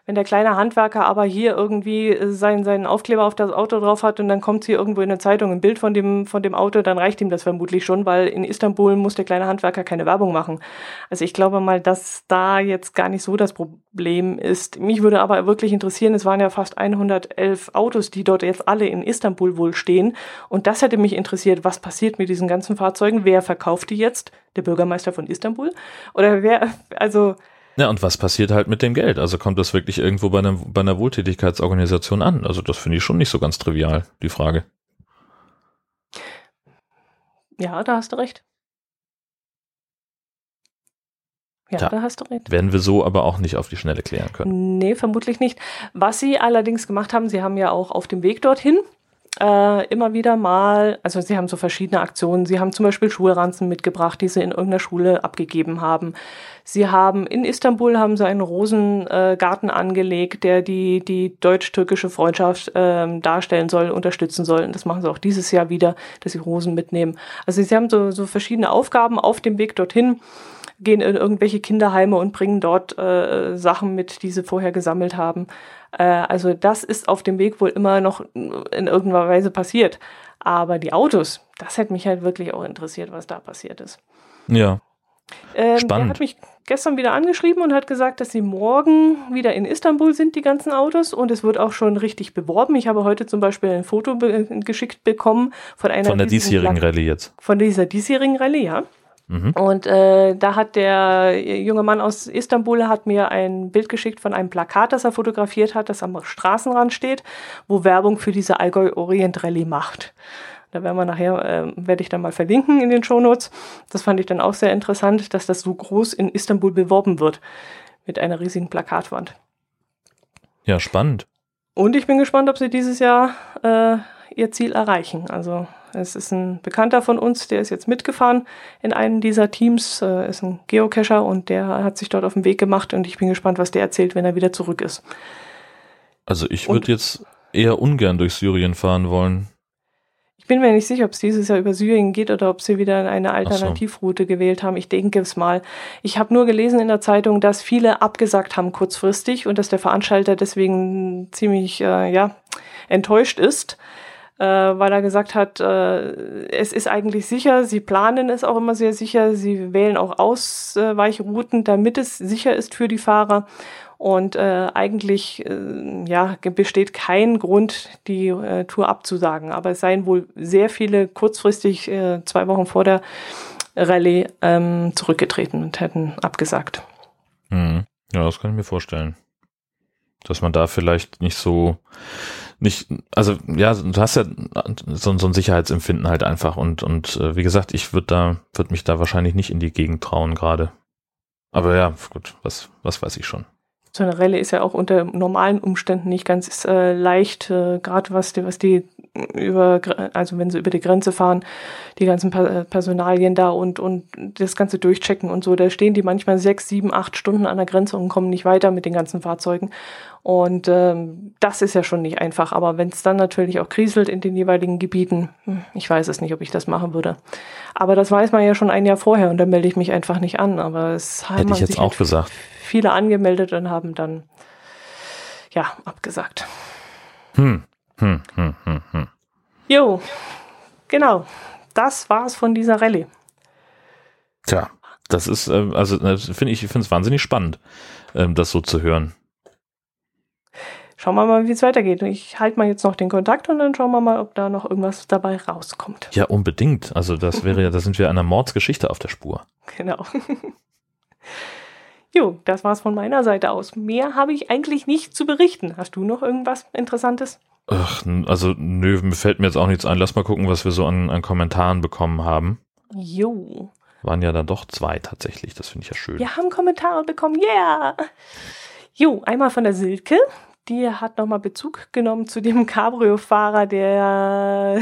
Wenn der kleine Handwerker aber hier irgendwie äh, seinen, seinen Aufkleber auf das Auto drauf hat und dann kommt hier irgendwo in der Zeitung ein Bild von dem, von dem Auto, dann reicht ihm das vermutlich schon, weil in Istanbul muss der kleine Handwerker keine Werbung machen. Also ich glaube mal, dass da jetzt gar nicht so das Problem ist. Mich würde aber wirklich interessieren, es waren ja fast 111 Autos, die dort jetzt alle in Istanbul wohl stehen. Und das hätte mich interessiert, was passiert mit diesen ganzen Fahrzeugen? Wer verkauft die jetzt? Der Bürgermeister von Istanbul? Oder wer, also, Ja, und was passiert halt mit dem Geld? Also kommt das wirklich irgendwo bei einer, bei einer Wohltätigkeitsorganisation an? Also das finde ich schon nicht so ganz trivial, die Frage. ja, da hast du recht. Ja, Tja. da hast du recht. Werden wir so aber auch nicht auf die Schnelle klären können. Nee, vermutlich nicht. Was sie allerdings gemacht haben, sie haben ja auch auf dem Weg dorthin äh, immer wieder mal, also sie haben so verschiedene Aktionen. Sie haben zum Beispiel Schulranzen mitgebracht, die sie in irgendeiner Schule abgegeben haben. Sie haben in Istanbul haben sie einen Rosengarten äh, angelegt, der die, die deutsch-türkische Freundschaft ähm, darstellen soll, unterstützen soll. Und das machen sie auch dieses Jahr wieder, dass sie Rosen mitnehmen. Also sie haben so, so verschiedene Aufgaben auf dem Weg dorthin gehen in irgendwelche Kinderheime und bringen dort äh, Sachen mit, die sie vorher gesammelt haben. Äh, also das ist auf dem Weg wohl immer noch in irgendeiner Weise passiert. Aber die Autos, das hätte mich halt wirklich auch interessiert, was da passiert ist. Ja, Ähm, Spannend. Der hat mich gestern wieder angeschrieben und hat gesagt, dass sie morgen wieder in Istanbul sind, die ganzen Autos. Und es wird auch schon richtig beworben. Ich habe heute zum Beispiel ein Foto be geschickt bekommen von einer von der diesjährigen Rallye jetzt. Von dieser diesjährigen Rallye, ja. Mhm. Und äh, da hat der junge Mann aus Istanbul hat mir ein Bild geschickt von einem Plakat, das er fotografiert hat, das am Straßenrand steht, wo Werbung für diese Allgäu Orient Rallye macht. Da werden wir nachher, äh, werde ich dann mal verlinken in den Shownotes. Das fand ich dann auch sehr interessant, dass das so groß in Istanbul beworben wird. Mit einer riesigen Plakatwand. Ja, spannend. Und ich bin gespannt, ob sie dieses Jahr äh, ihr Ziel erreichen. Also es ist ein Bekannter von uns, der ist jetzt mitgefahren in einem dieser Teams, äh, ist ein Geocacher und der hat sich dort auf den Weg gemacht und ich bin gespannt, was der erzählt, wenn er wieder zurück ist. Also ich würde jetzt eher ungern durch Syrien fahren wollen. Ich bin mir nicht sicher, ob es dieses Jahr über Syrien geht oder ob sie wieder eine Alternativroute so. gewählt haben. Ich denke es mal. Ich habe nur gelesen in der Zeitung, dass viele abgesagt haben kurzfristig und dass der Veranstalter deswegen ziemlich äh, ja, enttäuscht ist, äh, weil er gesagt hat, äh, es ist eigentlich sicher, sie planen es auch immer sehr sicher, sie wählen auch Ausweichrouten, damit es sicher ist für die Fahrer. Und äh, eigentlich äh, ja, besteht kein Grund, die äh, Tour abzusagen. Aber es seien wohl sehr viele kurzfristig äh, zwei Wochen vor der Rallye ähm, zurückgetreten und hätten abgesagt. Mhm. Ja, das kann ich mir vorstellen. Dass man da vielleicht nicht so nicht, also ja, du hast ja so, so ein Sicherheitsempfinden halt einfach und und äh, wie gesagt, ich würde da würde mich da wahrscheinlich nicht in die Gegend trauen gerade. Aber ja, gut, was was weiß ich schon so eine Rallye ist ja auch unter normalen Umständen nicht ganz äh, leicht, äh, gerade was was die über, also wenn sie über die Grenze fahren, die ganzen per Personalien da und, und das Ganze durchchecken und so, da stehen die manchmal sechs, sieben, acht Stunden an der Grenze und kommen nicht weiter mit den ganzen Fahrzeugen. Und ähm, das ist ja schon nicht einfach. Aber wenn es dann natürlich auch kriselt in den jeweiligen Gebieten, hm, ich weiß es nicht, ob ich das machen würde. Aber das weiß man ja schon ein Jahr vorher und dann melde ich mich einfach nicht an. Aber es hätte ich jetzt auch gesagt viele angemeldet und haben dann ja abgesagt. Hm, hm, hm, hm, hm. Jo, genau. Das war's von dieser Rallye. Tja, das ist, äh, also finde ich, ich finde es wahnsinnig spannend, ähm, das so zu hören. Schauen wir mal, wie es weitergeht. Ich halte mal jetzt noch den Kontakt und dann schauen wir mal, ob da noch irgendwas dabei rauskommt. Ja, unbedingt. Also das wäre ja, da sind wir einer Mordsgeschichte auf der Spur. Genau. Jo, das war's von meiner Seite aus. Mehr habe ich eigentlich nicht zu berichten. Hast du noch irgendwas Interessantes? Ach, also nö, mir fällt mir jetzt auch nichts ein. Lass mal gucken, was wir so an, an Kommentaren bekommen haben. Jo. Waren ja dann doch zwei tatsächlich, das finde ich ja schön. Wir haben Kommentare bekommen, yeah! Jo, einmal von der Silke. Die hat nochmal Bezug genommen zu dem Cabrio-Fahrer, der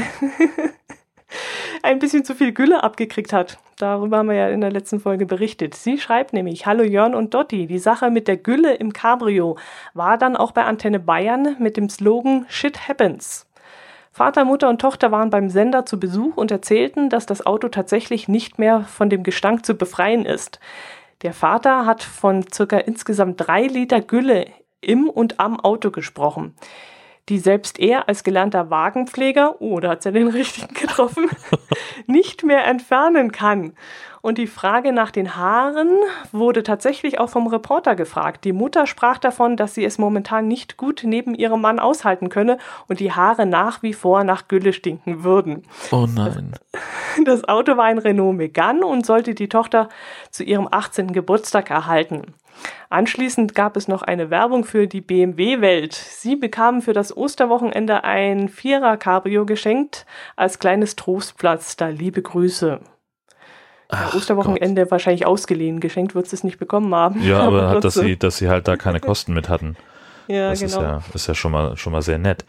ein bisschen zu viel Gülle abgekriegt hat. Darüber haben wir ja in der letzten Folge berichtet. Sie schreibt nämlich, Hallo Jörn und Dotti, die Sache mit der Gülle im Cabrio war dann auch bei Antenne Bayern mit dem Slogan Shit Happens. Vater, Mutter und Tochter waren beim Sender zu Besuch und erzählten, dass das Auto tatsächlich nicht mehr von dem Gestank zu befreien ist. Der Vater hat von circa insgesamt drei Liter Gülle im und am Auto gesprochen die selbst er als gelernter Wagenpfleger, oh, da hat er den richtigen getroffen, nicht mehr entfernen kann. Und die Frage nach den Haaren wurde tatsächlich auch vom Reporter gefragt. Die Mutter sprach davon, dass sie es momentan nicht gut neben ihrem Mann aushalten könne und die Haare nach wie vor nach Gülle stinken würden. Oh nein. Das Auto war ein Renault Megane und sollte die Tochter zu ihrem 18. Geburtstag erhalten. Anschließend gab es noch eine Werbung für die BMW-Welt. Sie bekamen für das Osterwochenende ein Vierer-Cabrio geschenkt als kleines Trostplatz. Da liebe Grüße. Ach, Osterwochenende Gott. wahrscheinlich ausgeliehen. Geschenkt wird es nicht bekommen haben. Ja, aber hat, dass sie, dass sie halt da keine Kosten mit hatten. Ja, das genau. ist ja, ist ja schon mal, schon mal sehr nett.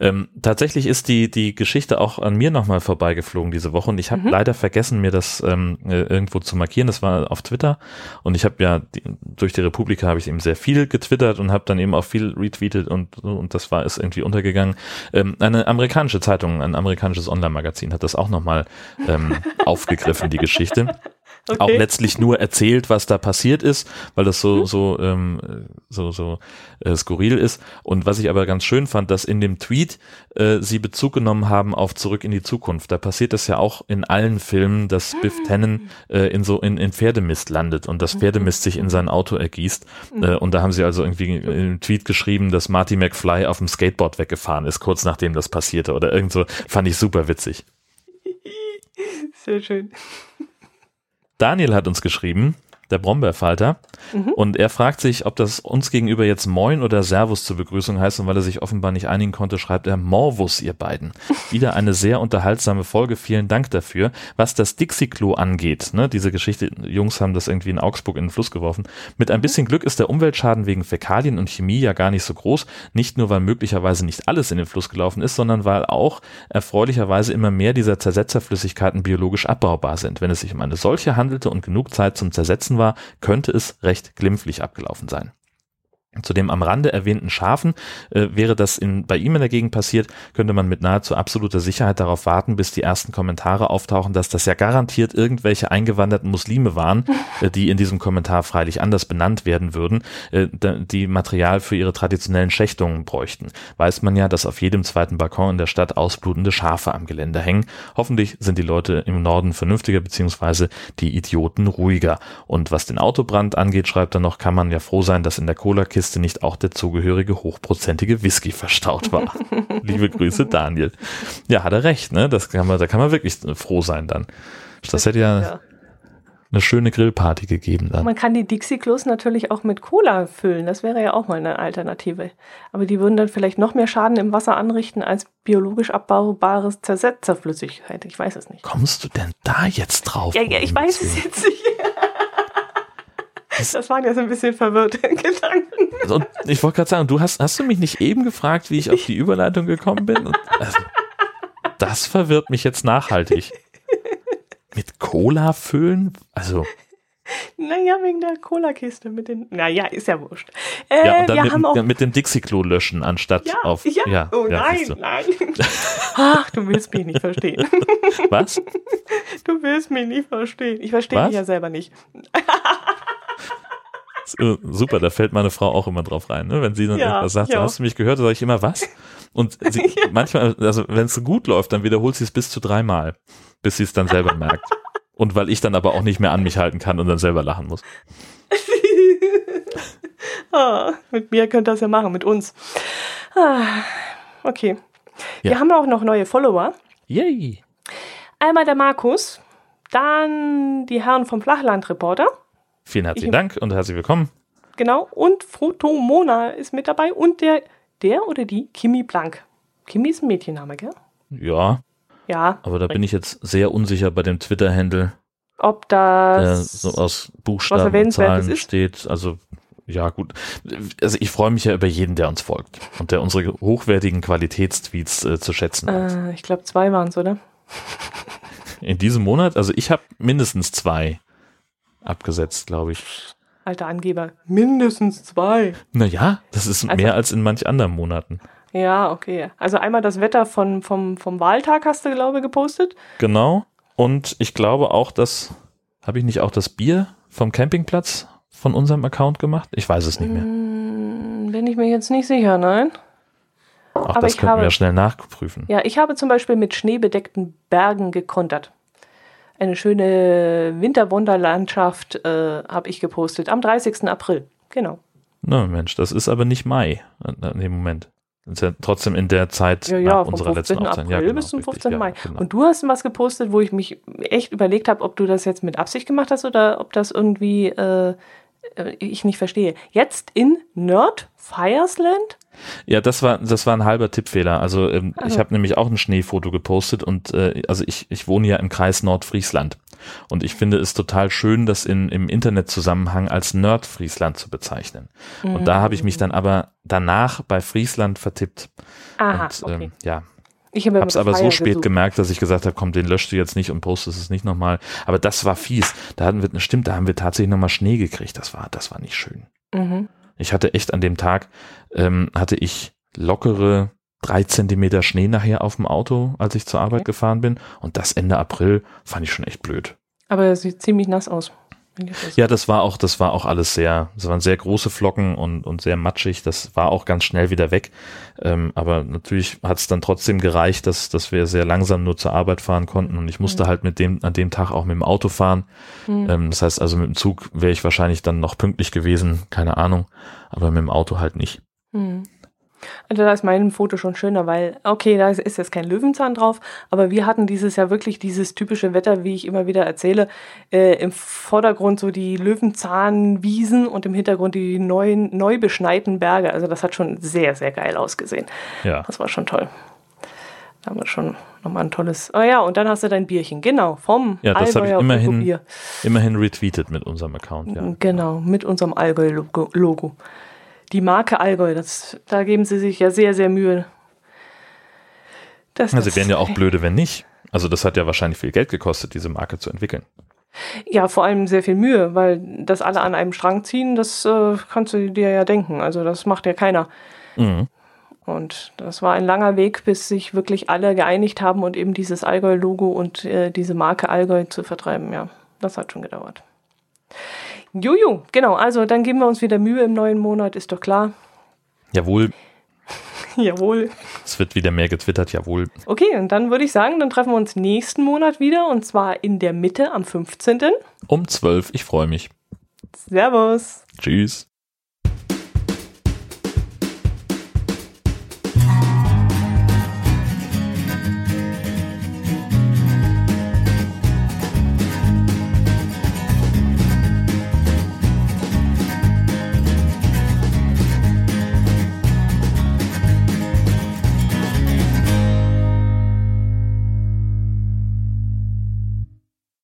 Ähm, tatsächlich ist die, die Geschichte auch an mir nochmal vorbeigeflogen diese Woche und ich habe mhm. leider vergessen, mir das ähm, äh, irgendwo zu markieren. Das war auf Twitter und ich habe ja die, durch die Republika habe ich eben sehr viel getwittert und habe dann eben auch viel retweetet und, und das war ist irgendwie untergegangen. Ähm, eine amerikanische Zeitung, ein amerikanisches Online-Magazin hat das auch nochmal ähm, aufgegriffen, die Geschichte. Okay. Auch letztlich nur erzählt, was da passiert ist, weil das so, mhm. so, ähm, so, so äh, skurril ist. Und was ich aber ganz schön fand, dass in dem Tweet äh, sie Bezug genommen haben auf Zurück in die Zukunft. Da passiert das ja auch in allen Filmen, dass Biff ah. Tannen äh, in so in, in Pferdemist landet und das mhm. Pferdemist sich in sein Auto ergießt. Mhm. Äh, und da haben sie also irgendwie im Tweet geschrieben, dass Marty McFly auf dem Skateboard weggefahren ist, kurz nachdem das passierte oder irgend so. Fand ich super witzig. Sehr schön. Daniel hat uns geschrieben, der Brombeerfalter. Mhm. Und er fragt sich, ob das uns gegenüber jetzt Moin oder Servus zur Begrüßung heißt. Und weil er sich offenbar nicht einigen konnte, schreibt er Morvus, ihr beiden. Wieder eine sehr unterhaltsame Folge. Vielen Dank dafür. Was das Dixie-Klo angeht, ne, diese Geschichte, Jungs haben das irgendwie in Augsburg in den Fluss geworfen. Mit ein bisschen Glück ist der Umweltschaden wegen Fäkalien und Chemie ja gar nicht so groß. Nicht nur, weil möglicherweise nicht alles in den Fluss gelaufen ist, sondern weil auch erfreulicherweise immer mehr dieser Zersetzerflüssigkeiten biologisch abbaubar sind. Wenn es sich um eine solche handelte und genug Zeit zum Zersetzen war, könnte es recht glimpflich abgelaufen sein. Zu dem am Rande erwähnten Schafen äh, wäre das in, bei ihm in der Gegend passiert, könnte man mit nahezu absoluter Sicherheit darauf warten, bis die ersten Kommentare auftauchen, dass das ja garantiert irgendwelche eingewanderten Muslime waren, äh, die in diesem Kommentar freilich anders benannt werden würden, äh, die Material für ihre traditionellen Schächtungen bräuchten. Weiß man ja, dass auf jedem zweiten Balkon in der Stadt ausblutende Schafe am Geländer hängen. Hoffentlich sind die Leute im Norden vernünftiger, beziehungsweise die Idioten ruhiger. Und was den Autobrand angeht, schreibt er noch, kann man ja froh sein, dass in der Cola-Kiste Kiste nicht auch der zugehörige hochprozentige Whisky verstaut war. Liebe Grüße, Daniel. Ja, hat er recht, ne? Das kann man, da kann man wirklich froh sein dann. Das hätte ja, ja. eine schöne Grillparty gegeben dann. Man kann die Dixie-Klos natürlich auch mit Cola füllen. Das wäre ja auch mal eine Alternative. Aber die würden dann vielleicht noch mehr Schaden im Wasser anrichten als biologisch abbaubares Zersetzerflüssigkeit. Ich weiß es nicht. Kommst du denn da jetzt drauf? Ja, ja ich weiß es jetzt nicht. Das waren ja so ein bisschen verwirrte Gedanken. Und ich wollte gerade sagen, du hast, hast du mich nicht eben gefragt, wie ich auf die Überleitung gekommen bin? Und, also, das verwirrt mich jetzt nachhaltig. Mit Cola füllen? Also. Naja, wegen der Cola-Kiste mit den. Naja, ist ja wurscht. Äh, ja, und dann mit, auch, mit, dem Dixie-Klo löschen, anstatt ja, auf. Ja, ja oh ja, nein, nein. Ach, du willst mich nicht verstehen. Was? Du willst mich nicht verstehen. Ich verstehe mich ja selber nicht. Äh, super, da fällt meine Frau auch immer drauf rein. Ne? Wenn sie dann ja, irgendwas sagt, ja. hast du mich gehört, sage ich immer was. Und sie, ja. manchmal, also wenn es gut läuft, dann wiederholt sie es bis zu dreimal, bis sie es dann selber merkt. Und weil ich dann aber auch nicht mehr an mich halten kann und dann selber lachen muss. oh, mit mir könnt ihr das ja machen, mit uns. Ah, okay. Ja. Wir haben auch noch neue Follower. Yay! Einmal der Markus, dann die Herren vom Flachland-Reporter. Vielen herzlichen ich, Dank und herzlich willkommen. Genau, und Foto Mona ist mit dabei und der, der oder die Kimi Blank. Kimi ist ein Mädchenname, gell? Ja. Ja. Aber da bin ich jetzt sehr unsicher bei dem Twitter-Handle. Ob das so aus Buchstaben und Zahlen steht. Also ja, gut. Also ich freue mich ja über jeden, der uns folgt und der unsere hochwertigen Qualitätstweets äh, zu schätzen hat. Äh, ich glaube, zwei waren es, oder? In diesem Monat? Also ich habe mindestens zwei abgesetzt, glaube ich. Alter Angeber, mindestens zwei. Naja, das ist also, mehr als in manch anderen Monaten. Ja, okay. Also einmal das Wetter von, vom, vom Wahltag hast du, glaube ich, gepostet. Genau. Und ich glaube auch, dass, habe ich nicht auch das Bier vom Campingplatz von unserem Account gemacht? Ich weiß es nicht mehr. Hm, bin ich mir jetzt nicht sicher, nein. Auch Aber das können habe, wir schnell nachprüfen. Ja, ich habe zum Beispiel mit schneebedeckten Bergen gekontert eine schöne Winterwunderlandschaft äh, habe ich gepostet am 30. April. Genau. Na Mensch, das ist aber nicht Mai in dem Moment. Das ist ja trotzdem in der Zeit ja, ja, unserer letzten Aufzeichnung. Ja, genau, bis zum 15. Richtig, Mai. Ja, genau. Und du hast was gepostet, wo ich mich echt überlegt habe, ob du das jetzt mit Absicht gemacht hast oder ob das irgendwie äh, äh ich nicht verstehe. Jetzt in Nerd Firesland? Ja, das war das war ein halber Tippfehler. Also, ähm, also. ich habe nämlich auch ein Schneefoto gepostet und äh, also ich ich wohne ja im Kreis Nordfriesland und ich finde es total schön, das in im Internetzusammenhang als Nordfriesland zu bezeichnen. Mhm. Und da habe ich mich dann aber danach bei Friesland vertippt. Aha, und, okay. ähm, ja. Ich habe es aber so spät gesucht. gemerkt, dass ich gesagt habe, komm, den löscht du jetzt nicht und postest es nicht nochmal. Aber das war fies. Da hatten wir, stimmt, da haben wir tatsächlich nochmal Schnee gekriegt. Das war, das war nicht schön. Mhm. Ich hatte echt an dem Tag, ähm, hatte ich lockere drei Zentimeter Schnee nachher auf dem Auto, als ich zur Arbeit okay. gefahren bin. Und das Ende April fand ich schon echt blöd. Aber er sieht ziemlich nass aus. Ja, das war auch, das war auch alles sehr, das waren sehr große Flocken und, und sehr matschig. Das war auch ganz schnell wieder weg. Ähm, aber natürlich hat es dann trotzdem gereicht, dass, dass wir sehr langsam nur zur Arbeit fahren konnten und ich musste mhm. halt mit dem, an dem Tag auch mit dem Auto fahren. Mhm. Ähm, das heißt also mit dem Zug wäre ich wahrscheinlich dann noch pünktlich gewesen, keine Ahnung, aber mit dem Auto halt nicht. Mhm. Also da ist mein Foto schon schöner, weil, okay, da ist jetzt kein Löwenzahn drauf, aber wir hatten dieses Jahr wirklich dieses typische Wetter, wie ich immer wieder erzähle, äh, im Vordergrund so die Löwenzahnwiesen und im Hintergrund die neuen, neu beschneiten Berge. Also das hat schon sehr, sehr geil ausgesehen. Ja. Das war schon toll. Da haben wir schon nochmal ein tolles. Oh ja, und dann hast du dein Bierchen, genau, vom Ja, das habe ich immerhin, immerhin retweetet mit unserem Account. Ja. Genau, mit unserem Allgäu-Logo. Die Marke Allgäu, das, da geben sie sich ja sehr, sehr Mühe. dass Also das- sie wären ja auch blöde, wenn nicht. Also das hat ja wahrscheinlich viel Geld gekostet, diese Marke zu entwickeln. Ja, vor allem sehr viel Mühe, weil das alle an einem Strang ziehen, das äh, kannst du dir ja denken. Also das macht ja keiner. Mhm. Und das war ein langer Weg, bis sich wirklich alle geeinigt haben und eben dieses Allgäu-Logo und äh, diese Marke Allgäu zu vertreiben. Ja, das hat schon gedauert. Juju, genau. Also dann geben wir uns wieder Mühe im neuen Monat, ist doch klar. Jawohl, Jawohl. es wird wieder mehr getwittert, jawohl. Okay, und dann würde ich sagen, dann treffen wir uns nächsten Monat wieder und zwar in der Mitte am 15. Um 12, ich freue mich. Servus. Tschüss.